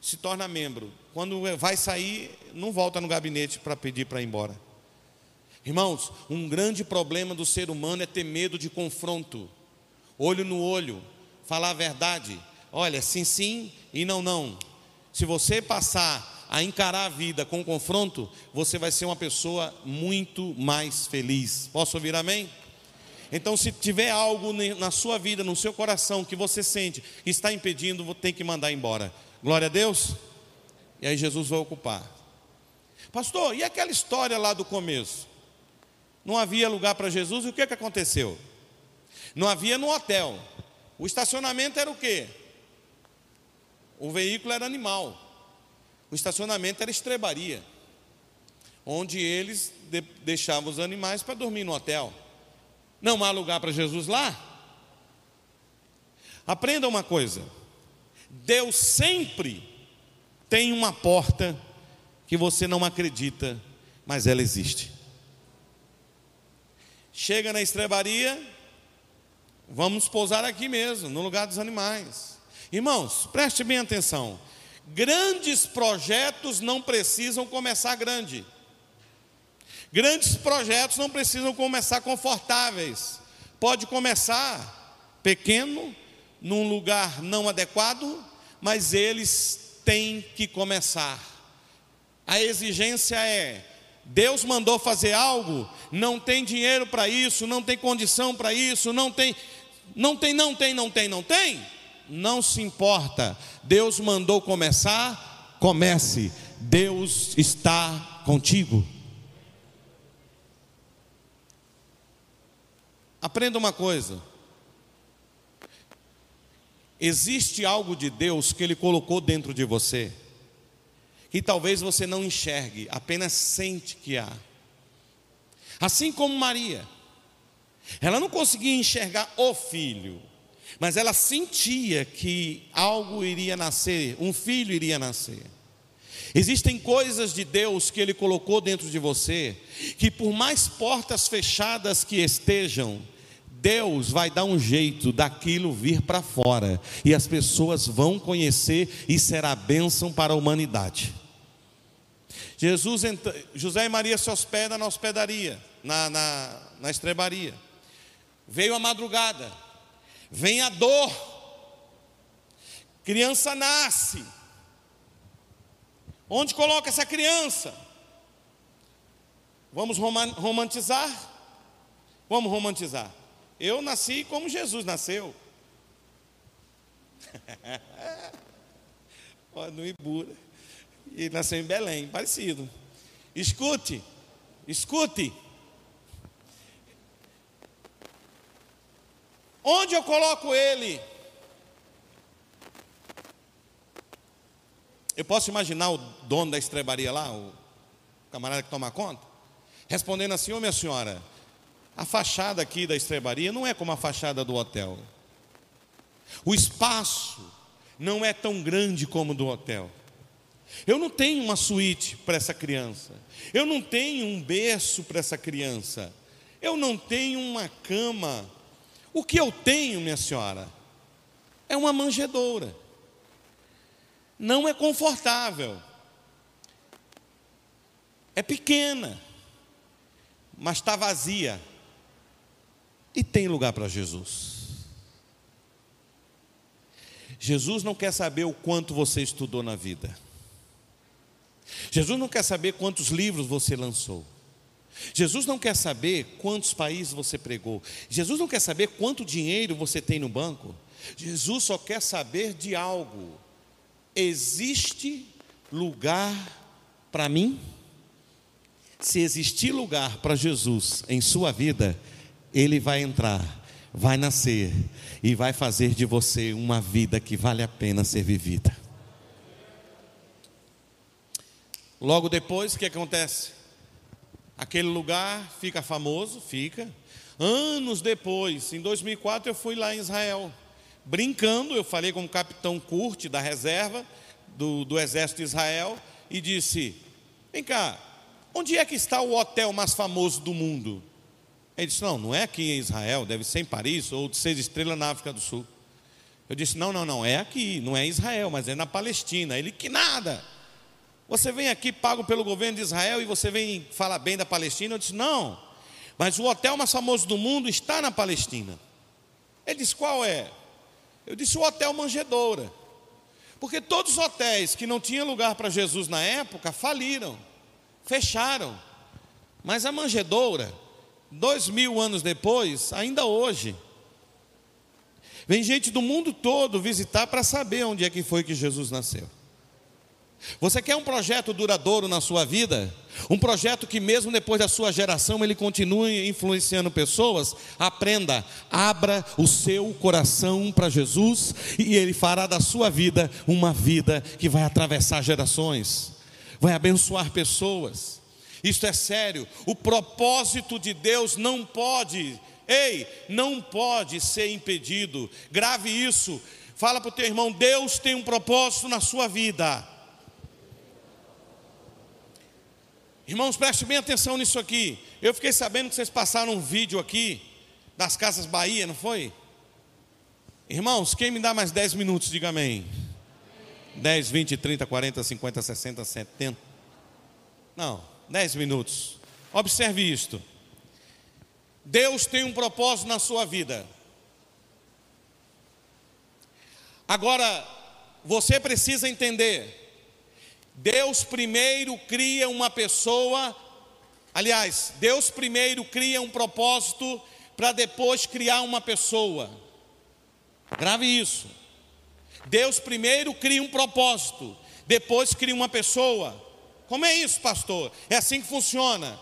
se torna membro. Quando vai sair, não volta no gabinete para pedir para ir embora. Irmãos, um grande problema do ser humano é ter medo de confronto, olho no olho, falar a verdade. Olha, sim, sim e não, não. Se você passar a encarar a vida com confronto, você vai ser uma pessoa muito mais feliz. Posso ouvir amém? Então, se tiver algo na sua vida, no seu coração, que você sente que está impedindo, tem que mandar embora. Glória a Deus. E aí Jesus vai ocupar. Pastor, e aquela história lá do começo? Não havia lugar para Jesus, e o que, que aconteceu? Não havia no hotel. O estacionamento era o quê? O veículo era animal. O estacionamento era estrebaria, onde eles de, deixavam os animais para dormir no hotel. Não há lugar para Jesus lá? Aprenda uma coisa: Deus sempre tem uma porta que você não acredita, mas ela existe. Chega na estrebaria, vamos pousar aqui mesmo, no lugar dos animais. Irmãos, preste bem atenção. Grandes projetos não precisam começar grande. Grandes projetos não precisam começar confortáveis. Pode começar pequeno, num lugar não adequado, mas eles têm que começar. A exigência é: Deus mandou fazer algo, não tem dinheiro para isso, não tem condição para isso, não tem, não tem, não tem, não tem, não tem não se importa. Deus mandou começar, comece. Deus está contigo. Aprenda uma coisa. Existe algo de Deus que Ele colocou dentro de você, que talvez você não enxergue, apenas sente que há. Assim como Maria, ela não conseguia enxergar o filho, mas ela sentia que algo iria nascer, um filho iria nascer. Existem coisas de Deus que Ele colocou dentro de você, que por mais portas fechadas que estejam, Deus vai dar um jeito daquilo vir para fora, e as pessoas vão conhecer e será bênção para a humanidade. Jesus, José e Maria se hospedam na hospedaria, na, na, na estrebaria. Veio a madrugada, vem a dor, criança nasce. Onde coloca essa criança? Vamos romantizar? Vamos romantizar. Eu nasci como Jesus nasceu. *laughs* no Ibura. E nasceu em Belém, parecido. Escute, escute. Onde eu coloco ele? Eu posso imaginar o dono da estrebaria lá, o camarada que toma conta, respondendo assim: Ô minha senhora, A fachada aqui da estrebaria não é como a fachada do hotel. O espaço não é tão grande como o do hotel. Eu não tenho uma suíte para essa criança. Eu não tenho um berço para essa criança. Eu não tenho uma cama. O que eu tenho, minha senhora, é uma manjedoura. Não é confortável. É pequena, mas está vazia. E tem lugar para Jesus. Jesus não quer saber o quanto você estudou na vida. Jesus não quer saber quantos livros você lançou. Jesus não quer saber quantos países você pregou. Jesus não quer saber quanto dinheiro você tem no banco. Jesus só quer saber de algo. Existe lugar para mim? Se existir lugar para Jesus em sua vida, ele vai entrar, vai nascer e vai fazer de você uma vida que vale a pena ser vivida. Logo depois, o que acontece? Aquele lugar fica famoso, fica. Anos depois, em 2004, eu fui lá em Israel, brincando. Eu falei com o capitão Kurt, da reserva do, do exército de Israel, e disse: Vem cá, onde é que está o hotel mais famoso do mundo? Ele disse: Não, não é aqui em Israel, deve ser em Paris ou de seis estrelas na África do Sul. Eu disse: Não, não, não, é aqui, não é em Israel, mas é na Palestina. Ele: Que nada. Você vem aqui pago pelo governo de Israel e você vem falar bem da Palestina? Eu disse: Não, mas o hotel mais famoso do mundo está na Palestina. Ele disse: Qual é? Eu disse: O Hotel Manjedoura. Porque todos os hotéis que não tinham lugar para Jesus na época faliram, fecharam. Mas a manjedoura, dois mil anos depois, ainda hoje, vem gente do mundo todo visitar para saber onde é que foi que Jesus nasceu. Você quer um projeto duradouro na sua vida? Um projeto que, mesmo depois da sua geração, ele continue influenciando pessoas? Aprenda, abra o seu coração para Jesus e ele fará da sua vida uma vida que vai atravessar gerações, vai abençoar pessoas. Isto é sério. O propósito de Deus não pode, ei, não pode ser impedido. Grave isso. Fala para o teu irmão: Deus tem um propósito na sua vida. Irmãos, prestem bem atenção nisso aqui. Eu fiquei sabendo que vocês passaram um vídeo aqui das Casas Bahia, não foi? Irmãos, quem me dá mais 10 minutos, diga amém. 10, 20, 30, 40, 50, 60, 70. Não, 10 minutos. Observe isto. Deus tem um propósito na sua vida. Agora, você precisa entender Deus primeiro cria uma pessoa, aliás, Deus primeiro cria um propósito para depois criar uma pessoa. Grave isso. Deus primeiro cria um propósito, depois cria uma pessoa. Como é isso, pastor? É assim que funciona.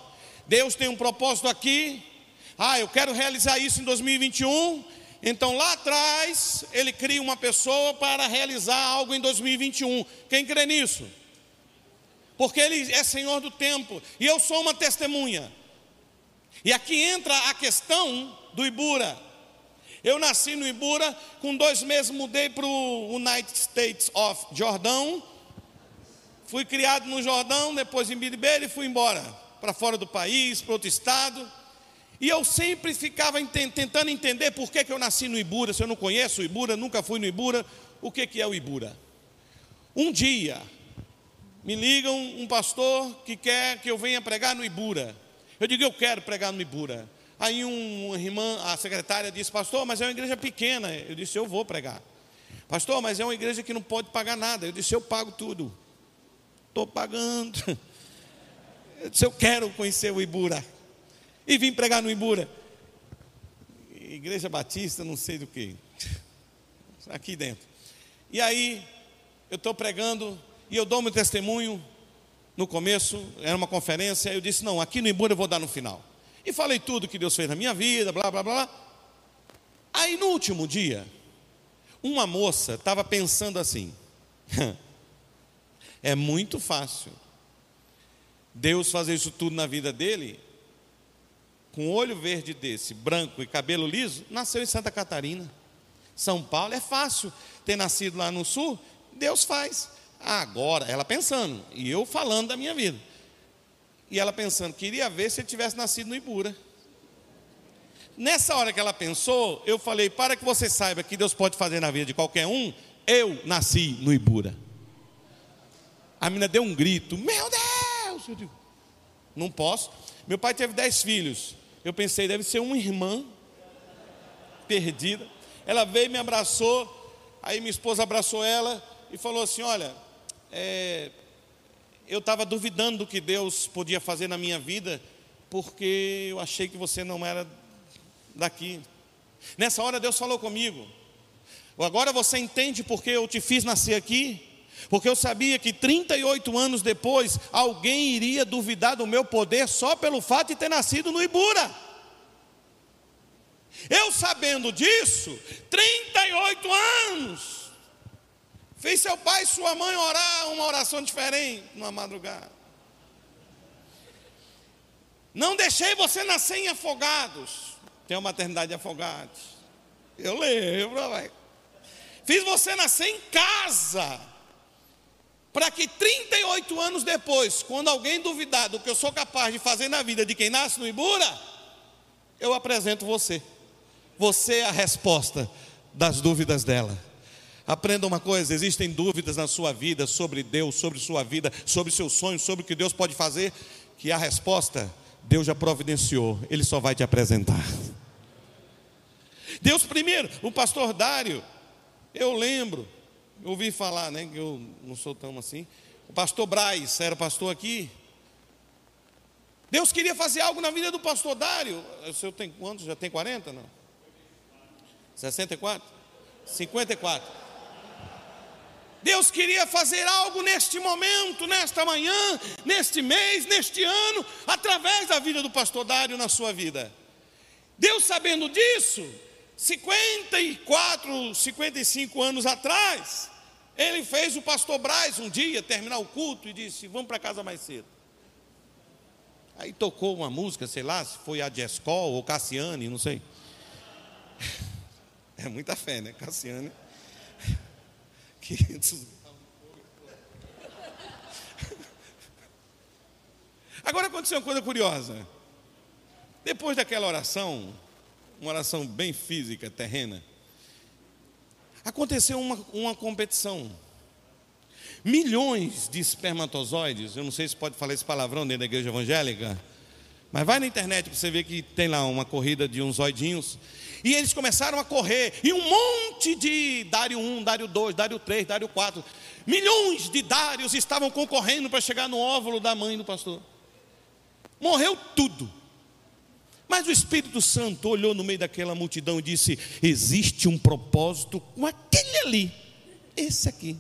Deus tem um propósito aqui. Ah, eu quero realizar isso em 2021. Então lá atrás, ele cria uma pessoa para realizar algo em 2021. Quem crê nisso? Porque Ele é Senhor do tempo, e eu sou uma testemunha. E aqui entra a questão do Ibura. Eu nasci no Ibura, com dois meses mudei para o United States of Jordão. Fui criado no Jordão, depois em Biribeira e fui embora para fora do país, para outro estado. E eu sempre ficava tentando entender por que, que eu nasci no Ibura, se eu não conheço o Ibura, nunca fui no Ibura, o que, que é o Ibura. Um dia, me ligam um pastor que quer que eu venha pregar no Ibura. Eu digo, eu quero pregar no Ibura. Aí um, uma irmã, a secretária disse, pastor, mas é uma igreja pequena. Eu disse, eu vou pregar. Pastor, mas é uma igreja que não pode pagar nada. Eu disse, eu pago tudo. Estou pagando. *laughs* Eu disse, eu quero conhecer o Ibura. E vim pregar no Ibura. Igreja Batista, não sei do que. *laughs* Aqui dentro. E aí, eu estou pregando e eu dou meu testemunho no começo, era uma conferência, eu disse: Não, aqui no Ibura eu vou dar no final. E falei tudo que Deus fez na minha vida, blá, blá, blá. Aí no último dia, uma moça estava pensando assim: É muito fácil Deus fazer isso tudo na vida dele com olho verde desse, branco e cabelo liso, nasceu em Santa Catarina. São Paulo é fácil ter nascido lá no sul, Deus faz. Agora, ela pensando, e eu falando da minha vida. E ela pensando, queria ver se ele tivesse nascido no Ibura. Nessa hora que ela pensou, eu falei: para que você saiba que Deus pode fazer na vida de qualquer um, eu nasci no Ibura. A menina deu um grito: Meu Deus! Eu digo: Não posso. Meu pai teve dez filhos. Eu pensei: deve ser uma irmã perdida. Ela veio me abraçou. Aí minha esposa abraçou ela e falou assim: Olha, é, eu estava duvidando do que Deus podia fazer na minha vida, porque eu achei que você não era daqui. Nessa hora Deus falou comigo. Agora você entende porque eu te fiz nascer aqui? Porque eu sabia que 38 anos depois alguém iria duvidar do meu poder só pelo fato de ter nascido no Ibura. Eu sabendo disso, 38 anos, fez seu pai e sua mãe orar uma oração diferente numa madrugada. Não deixei você nascer em afogados. Tem uma maternidade de afogados. Eu lembro, vai. Fiz você nascer em casa. Para que 38 anos depois, quando alguém duvidar do que eu sou capaz de fazer na vida de quem nasce no Ibura, eu apresento você. Você é a resposta das dúvidas dela. Aprenda uma coisa: existem dúvidas na sua vida sobre Deus, sobre sua vida, sobre seus sonhos, sobre o que Deus pode fazer, que a resposta Deus já providenciou, Ele só vai te apresentar. Deus primeiro, o pastor Dário, eu lembro, eu ouvi falar, né, que eu não sou tão assim. O pastor Braz era pastor aqui. Deus queria fazer algo na vida do pastor Dário. O senhor tem quantos? Já tem 40? Não? 64? 54. Deus queria fazer algo neste momento, nesta manhã, neste mês, neste ano, através da vida do pastor Dário na sua vida. Deus sabendo disso, 54, 55 anos atrás, ele fez o pastor Braz um dia terminar o culto e disse: Vamos para casa mais cedo. Aí tocou uma música, sei lá, se foi a Jescol ou Cassiane, não sei. *laughs* É muita fé, né? Cassiane. Agora aconteceu uma coisa curiosa. Depois daquela oração, uma oração bem física, terrena, aconteceu uma, uma competição. Milhões de espermatozoides, eu não sei se pode falar esse palavrão dentro da igreja evangélica, mas vai na internet para você ver que tem lá uma corrida de uns zoidinhos. E eles começaram a correr, e um monte de Dário 1, Dário 2, Dário 3, Dário 4, milhões de Dários estavam concorrendo para chegar no óvulo da mãe do pastor. Morreu tudo. Mas o Espírito Santo olhou no meio daquela multidão e disse: Existe um propósito com aquele ali, esse aqui.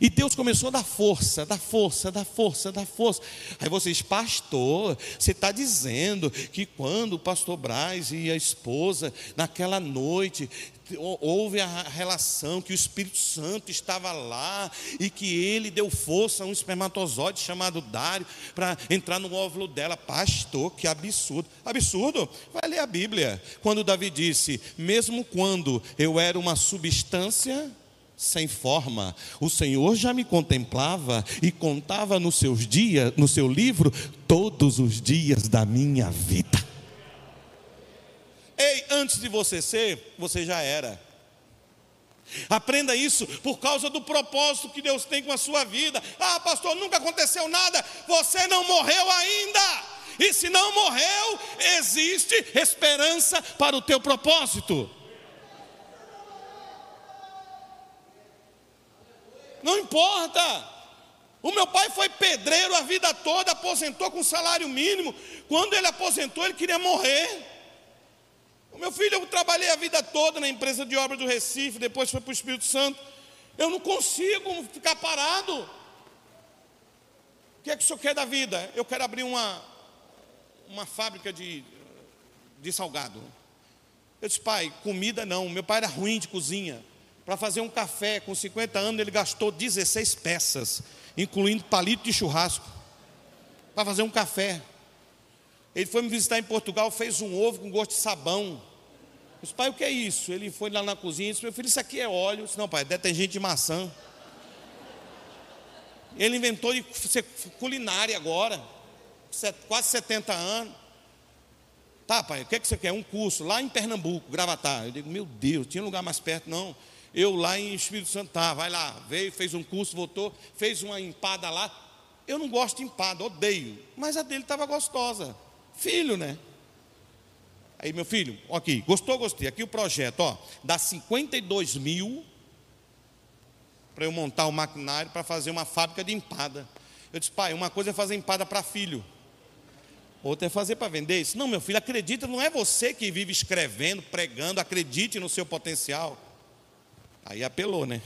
E Deus começou a dar força, dar força, dar força, dar força. Aí vocês, pastor, você está dizendo que quando o pastor Braz e a esposa, naquela noite, houve a relação que o Espírito Santo estava lá e que ele deu força a um espermatozoide chamado Dário para entrar no óvulo dela. Pastor, que absurdo. Absurdo? Vai ler a Bíblia. Quando Davi disse: Mesmo quando eu era uma substância sem forma, o Senhor já me contemplava e contava nos seus dias, no seu livro, todos os dias da minha vida. Ei, antes de você ser, você já era. Aprenda isso por causa do propósito que Deus tem com a sua vida. Ah, pastor, nunca aconteceu nada. Você não morreu ainda. E se não morreu, existe esperança para o teu propósito. Não importa. O meu pai foi pedreiro a vida toda, aposentou com salário mínimo. Quando ele aposentou, ele queria morrer. O meu filho, eu trabalhei a vida toda na empresa de obra do Recife, depois foi para o Espírito Santo. Eu não consigo ficar parado. O que é que o senhor quer da vida? Eu quero abrir uma, uma fábrica de, de salgado. Eu disse, pai, comida não. Meu pai era ruim de cozinha. Para fazer um café com 50 anos, ele gastou 16 peças, incluindo palito de churrasco, para fazer um café. Ele foi me visitar em Portugal, fez um ovo com gosto de sabão. Eu disse, pai, o que é isso? Ele foi lá na cozinha e disse, meu filho, isso aqui é óleo. Eu disse, não, pai, é detergente de maçã. Ele inventou de ser culinária agora, quase 70 anos. Tá, pai, o que, é que você quer? Um curso lá em Pernambuco, Gravatar. Eu digo, meu Deus, tinha lugar mais perto? Não. Eu lá em Espírito Santo, tá, vai lá. Veio, fez um curso, voltou, fez uma empada lá. Eu não gosto de empada, odeio. Mas a dele estava gostosa. Filho, né? Aí, meu filho, aqui, gostou, gostei. Aqui o projeto, ó, dá 52 mil para eu montar o maquinário para fazer uma fábrica de empada. Eu disse, pai, uma coisa é fazer empada para filho, outra é fazer para vender. Isso, não, meu filho, acredita, não é você que vive escrevendo, pregando, acredite no seu potencial. Aí apelou, né?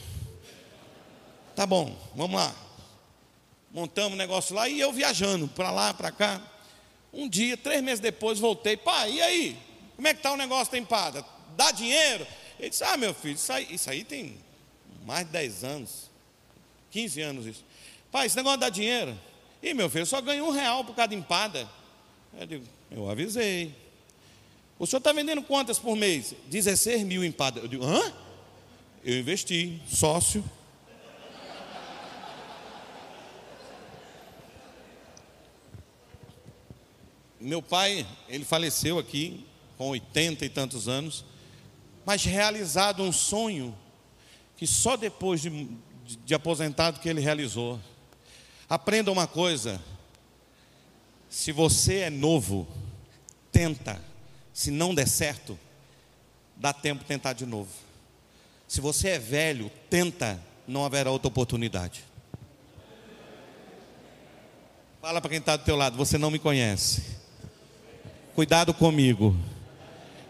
Tá bom, vamos lá. Montamos o negócio lá e eu viajando para lá, para cá. Um dia, três meses depois, voltei. Pai, e aí? Como é que está o negócio da empada? Dá dinheiro? Ele disse: Ah, meu filho, isso aí, isso aí tem mais de 10 anos, 15 anos isso. Pai, esse negócio dá dinheiro? E meu filho, eu só ganho um real por cada empada. Eu digo, eu avisei. O senhor está vendendo quantas por mês? 16 mil empadas. Eu digo, hã? Eu investi, sócio. Meu pai, ele faleceu aqui com 80 e tantos anos, mas realizado um sonho que só depois de, de, de aposentado que ele realizou. Aprenda uma coisa: se você é novo, tenta, se não der certo, dá tempo de tentar de novo. Se você é velho, tenta, não haverá outra oportunidade. Fala para quem está do teu lado, você não me conhece cuidado comigo,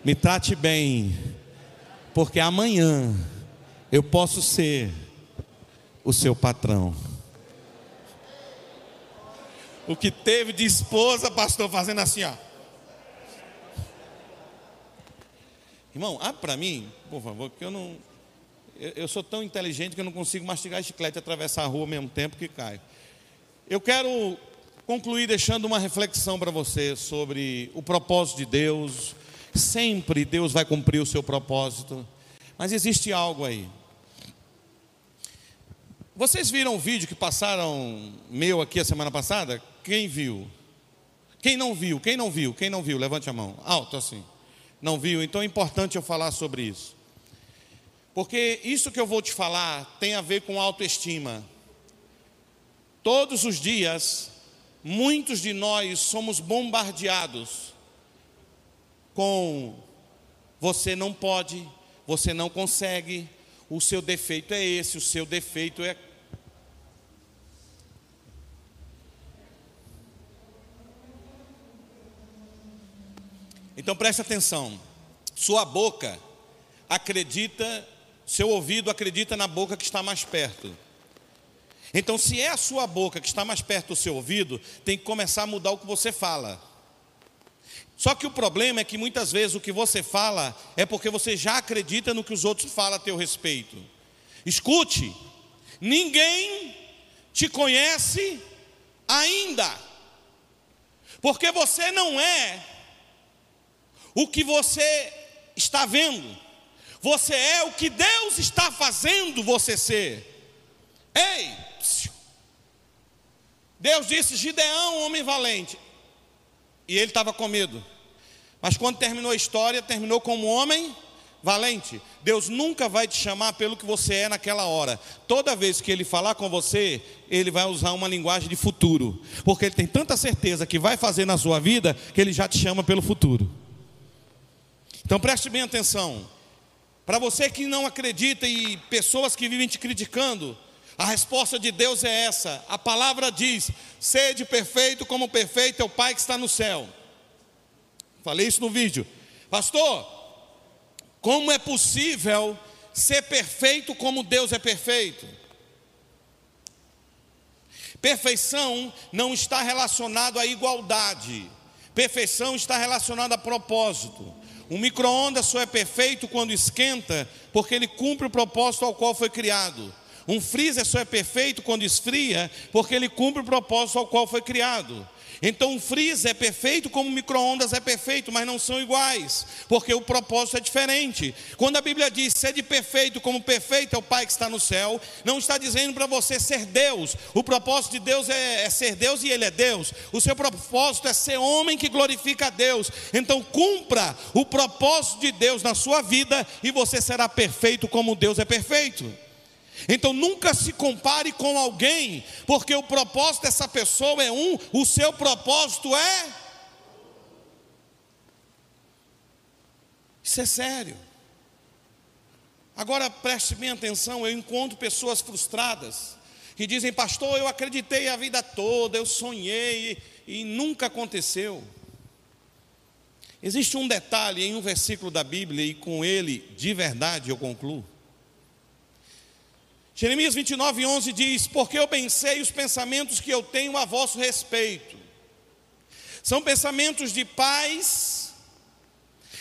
me trate bem, porque amanhã eu posso ser o seu patrão. O que teve de esposa, pastor, fazendo assim, ó. Irmão, abre para mim, por favor, que eu não. Eu, eu, sou tão inteligente que eu não consigo mastigar chiclete e atravessar a rua ao mesmo tempo que cai. Eu quero concluir deixando uma reflexão para você sobre o propósito de Deus. Sempre Deus vai cumprir o seu propósito, mas existe algo aí. Vocês viram o vídeo que passaram meu aqui a semana passada? Quem viu? Quem não viu? Quem não viu? Quem não viu? Levante a mão. Alto assim. Não viu? Então é importante eu falar sobre isso. Porque isso que eu vou te falar tem a ver com autoestima. Todos os dias muitos de nós somos bombardeados com você não pode, você não consegue, o seu defeito é esse, o seu defeito é. Então preste atenção, sua boca acredita, seu ouvido acredita na boca que está mais perto. Então, se é a sua boca que está mais perto do seu ouvido, tem que começar a mudar o que você fala. Só que o problema é que muitas vezes o que você fala é porque você já acredita no que os outros falam a teu respeito. Escute, ninguém te conhece ainda, porque você não é o que você está vendo, você é o que Deus está fazendo você ser. Ei, Deus disse: Gideão, homem valente. E ele estava com medo. Mas quando terminou a história, terminou como homem valente. Deus nunca vai te chamar pelo que você é naquela hora. Toda vez que ele falar com você, ele vai usar uma linguagem de futuro. Porque ele tem tanta certeza que vai fazer na sua vida, que ele já te chama pelo futuro. Então preste bem atenção. Para você que não acredita e pessoas que vivem te criticando, a resposta de Deus é essa. A palavra diz: sede perfeito como perfeito é o Pai que está no céu. Falei isso no vídeo. Pastor, como é possível ser perfeito como Deus é perfeito? Perfeição não está relacionado à igualdade. Perfeição está relacionada a propósito. Um micro-ondas só é perfeito quando esquenta, porque ele cumpre o propósito ao qual foi criado. Um freezer só é perfeito quando esfria, porque ele cumpre o propósito ao qual foi criado. Então, um freezer é perfeito como um micro-ondas é perfeito, mas não são iguais, porque o propósito é diferente. Quando a Bíblia diz ser de perfeito como perfeito é o Pai que está no céu, não está dizendo para você ser Deus. O propósito de Deus é, é ser Deus e Ele é Deus. O seu propósito é ser homem que glorifica a Deus. Então, cumpra o propósito de Deus na sua vida e você será perfeito como Deus é perfeito. Então nunca se compare com alguém, porque o propósito dessa pessoa é um, o seu propósito é. Isso é sério. Agora preste bem atenção: eu encontro pessoas frustradas que dizem, pastor, eu acreditei a vida toda, eu sonhei e, e nunca aconteceu. Existe um detalhe em um versículo da Bíblia, e com ele, de verdade, eu concluo. Jeremias 29, 11 diz: Porque eu pensei os pensamentos que eu tenho a vosso respeito. São pensamentos de paz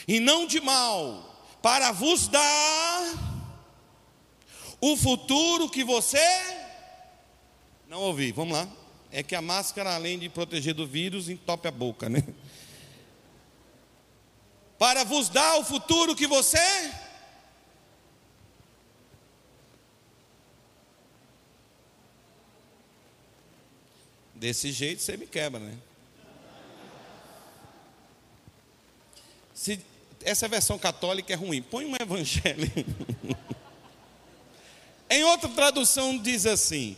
e não de mal, para vos dar o futuro que você não ouvi. Vamos lá. É que a máscara, além de proteger do vírus, entope a boca, né? Para vos dar o futuro que você Desse jeito você me quebra, né? Se, essa versão católica é ruim, põe um evangelho. *laughs* em outra tradução diz assim,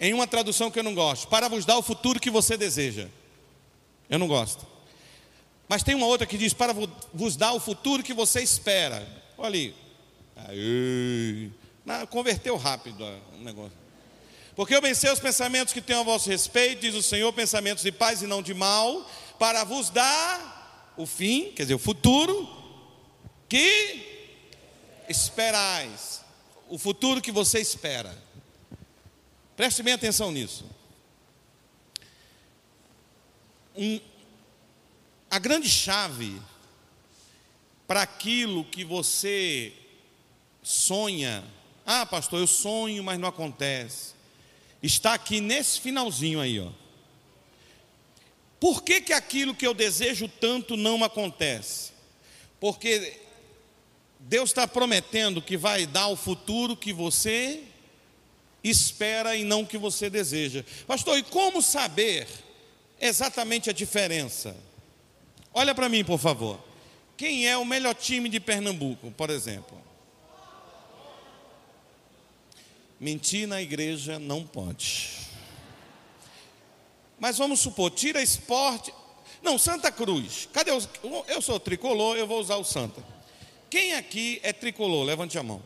em uma tradução que eu não gosto, para vos dar o futuro que você deseja. Eu não gosto. Mas tem uma outra que diz para vos dar o futuro que você espera. Olha ali. Aí, converteu rápido o negócio. Porque eu venci os pensamentos que tenho a vosso respeito, diz o Senhor, pensamentos de paz e não de mal, para vos dar o fim, quer dizer, o futuro, que esperais. O futuro que você espera. Preste bem atenção nisso. Um, a grande chave para aquilo que você sonha, ah, pastor, eu sonho, mas não acontece está aqui nesse finalzinho aí, ó. Por que, que aquilo que eu desejo tanto não acontece? Porque Deus está prometendo que vai dar o futuro que você espera e não que você deseja. Pastor, e como saber exatamente a diferença? Olha para mim, por favor. Quem é o melhor time de Pernambuco, por exemplo? Mentir na igreja não pode. Mas vamos supor, tira esporte. Não, Santa Cruz. Cadê os. Eu sou tricolor, eu vou usar o Santa. Quem aqui é tricolor? Levante a mão.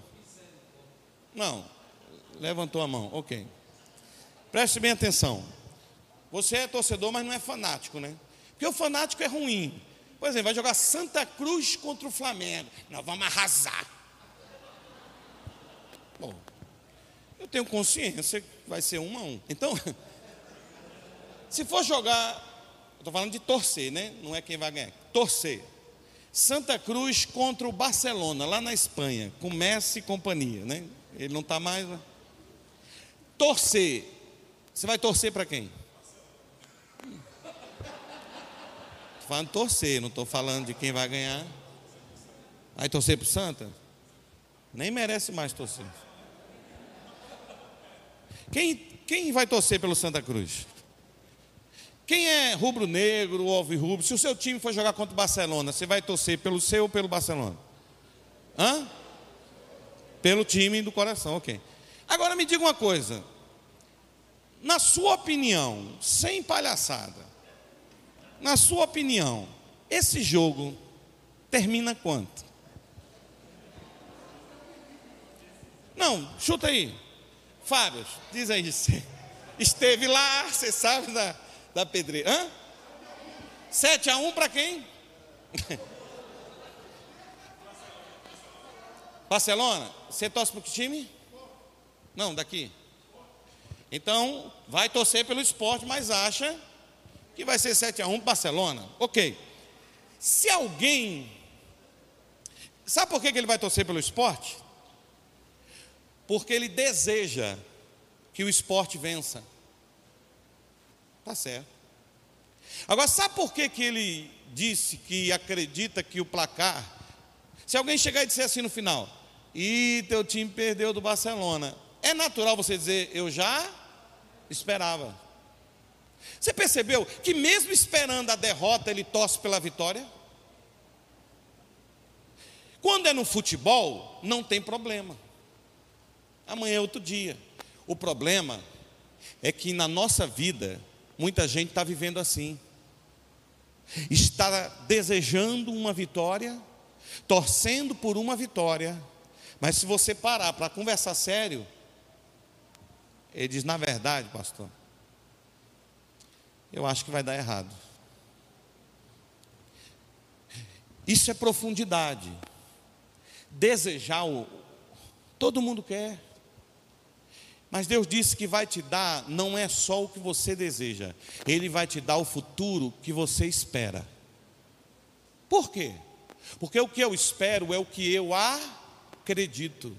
Não. Levantou a mão, ok. Preste bem atenção. Você é torcedor, mas não é fanático, né? Porque o fanático é ruim. Por exemplo, vai jogar Santa Cruz contra o Flamengo. Nós vamos arrasar. Bom, eu tenho consciência que vai ser um a um. Então, *laughs* se for jogar, estou falando de torcer, né? Não é quem vai ganhar. Torcer. Santa Cruz contra o Barcelona, lá na Espanha, com Messi e companhia, né? Ele não está mais. Né? Torcer. Você vai torcer para quem? Estou falando torcer, não estou falando de quem vai ganhar. Vai torcer para o Santa? Nem merece mais torcer. Quem, quem vai torcer pelo Santa Cruz? Quem é rubro-negro ou alvirrubro? Se o seu time for jogar contra o Barcelona, você vai torcer pelo seu ou pelo Barcelona? Hã? Pelo time do coração, ok. Agora me diga uma coisa. Na sua opinião, sem palhaçada, na sua opinião, esse jogo termina quanto? Não, chuta aí. Fábio, diz aí, *laughs* esteve lá, você sabe da, da pedreira. Hã? 7 a 1 para quem? *laughs* Barcelona, você torce para que time? Não, daqui. Então, vai torcer pelo esporte, mas acha que vai ser 7 a 1 Barcelona. Ok. Se alguém. Sabe por que ele vai torcer pelo esporte? Porque ele deseja que o esporte vença. Tá certo. Agora, sabe por que, que ele disse que acredita que o placar. Se alguém chegar e disser assim no final, e teu time perdeu do Barcelona, é natural você dizer, eu já esperava. Você percebeu que mesmo esperando a derrota, ele torce pela vitória? Quando é no futebol, não tem problema. Amanhã é outro dia. O problema é que na nossa vida, muita gente está vivendo assim. Está desejando uma vitória, torcendo por uma vitória, mas se você parar para conversar sério, ele diz: na verdade, pastor, eu acho que vai dar errado. Isso é profundidade. Desejar o. Todo mundo quer. Mas Deus disse que vai te dar não é só o que você deseja, Ele vai te dar o futuro que você espera. Por quê? Porque o que eu espero é o que eu acredito.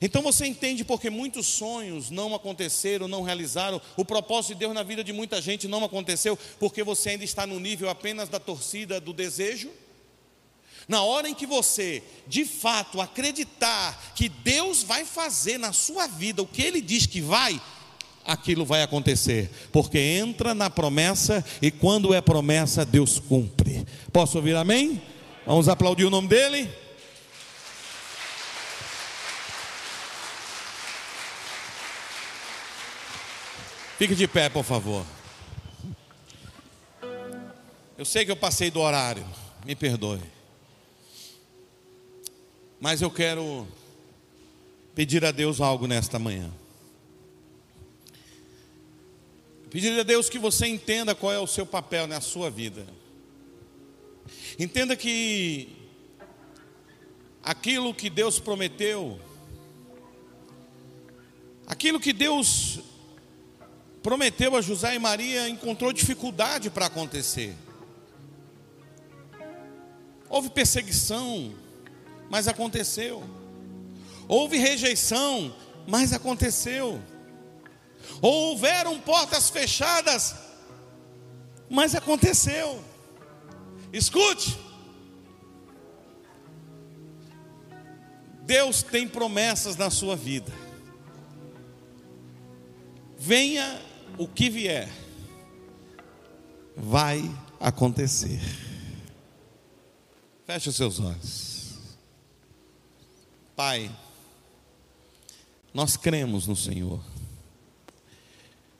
Então você entende porque muitos sonhos não aconteceram, não realizaram, o propósito de Deus na vida de muita gente não aconteceu, porque você ainda está no nível apenas da torcida do desejo? Na hora em que você, de fato, acreditar que Deus vai fazer na sua vida o que Ele diz que vai, aquilo vai acontecer, porque entra na promessa e quando é promessa, Deus cumpre. Posso ouvir amém? Vamos aplaudir o nome dele? Fique de pé, por favor. Eu sei que eu passei do horário, me perdoe. Mas eu quero pedir a Deus algo nesta manhã. Pedir a Deus que você entenda qual é o seu papel na sua vida. Entenda que aquilo que Deus prometeu, aquilo que Deus prometeu a José e Maria encontrou dificuldade para acontecer. Houve perseguição, mas aconteceu. Houve rejeição, mas aconteceu. Houveram portas fechadas, mas aconteceu. Escute. Deus tem promessas na sua vida. Venha o que vier, vai acontecer. Feche os seus olhos. Pai, nós cremos no Senhor.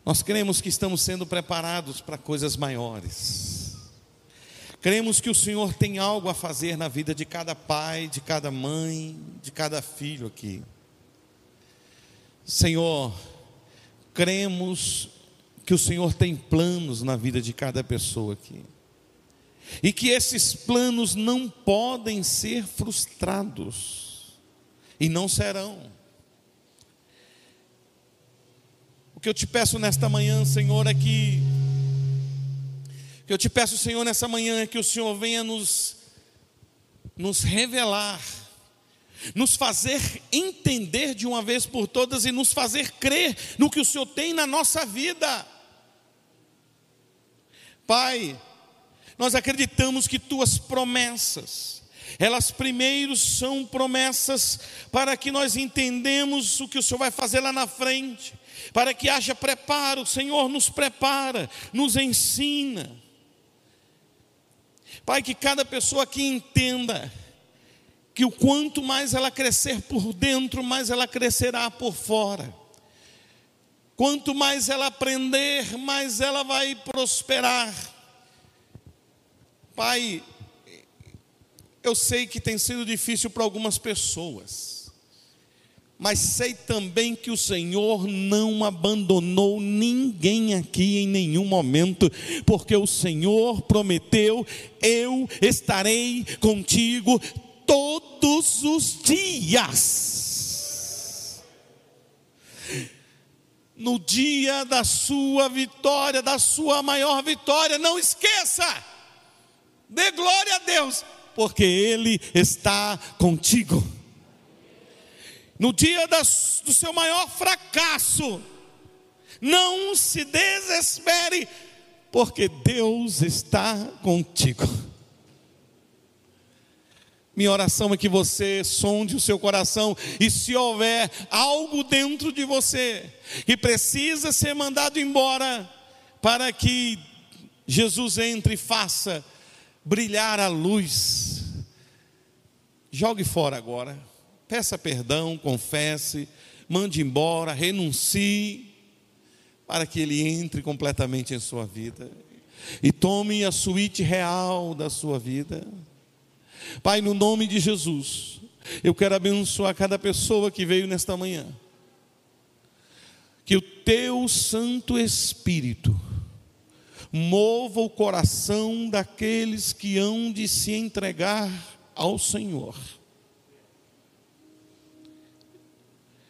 Nós cremos que estamos sendo preparados para coisas maiores. Cremos que o Senhor tem algo a fazer na vida de cada pai, de cada mãe, de cada filho aqui. Senhor, cremos que o Senhor tem planos na vida de cada pessoa aqui. E que esses planos não podem ser frustrados e não serão. O que eu te peço nesta manhã, Senhor, é que o que eu te peço, Senhor, nessa manhã é que o Senhor venha nos nos revelar, nos fazer entender de uma vez por todas e nos fazer crer no que o Senhor tem na nossa vida. Pai, nós acreditamos que tuas promessas, elas primeiro são promessas para que nós entendemos o que o Senhor vai fazer lá na frente, para que haja preparo, o Senhor nos prepara, nos ensina. Pai, que cada pessoa aqui entenda que o quanto mais ela crescer por dentro, mais ela crescerá por fora. Quanto mais ela aprender, mais ela vai prosperar. Pai, eu sei que tem sido difícil para algumas pessoas, mas sei também que o Senhor não abandonou ninguém aqui em nenhum momento, porque o Senhor prometeu: eu estarei contigo todos os dias. No dia da sua vitória, da sua maior vitória, não esqueça, dê glória a Deus porque Ele está contigo. no dia das, do seu maior fracasso, não se desespere, porque Deus está contigo. Minha oração é que você sonde o seu coração e se houver algo dentro de você que precisa ser mandado embora para que Jesus entre e faça brilhar a luz, jogue fora agora. Peça perdão, confesse, mande embora, renuncie para que ele entre completamente em sua vida e tome a suíte real da sua vida. Pai, no nome de Jesus, eu quero abençoar cada pessoa que veio nesta manhã. Que o teu Santo Espírito mova o coração daqueles que hão de se entregar ao Senhor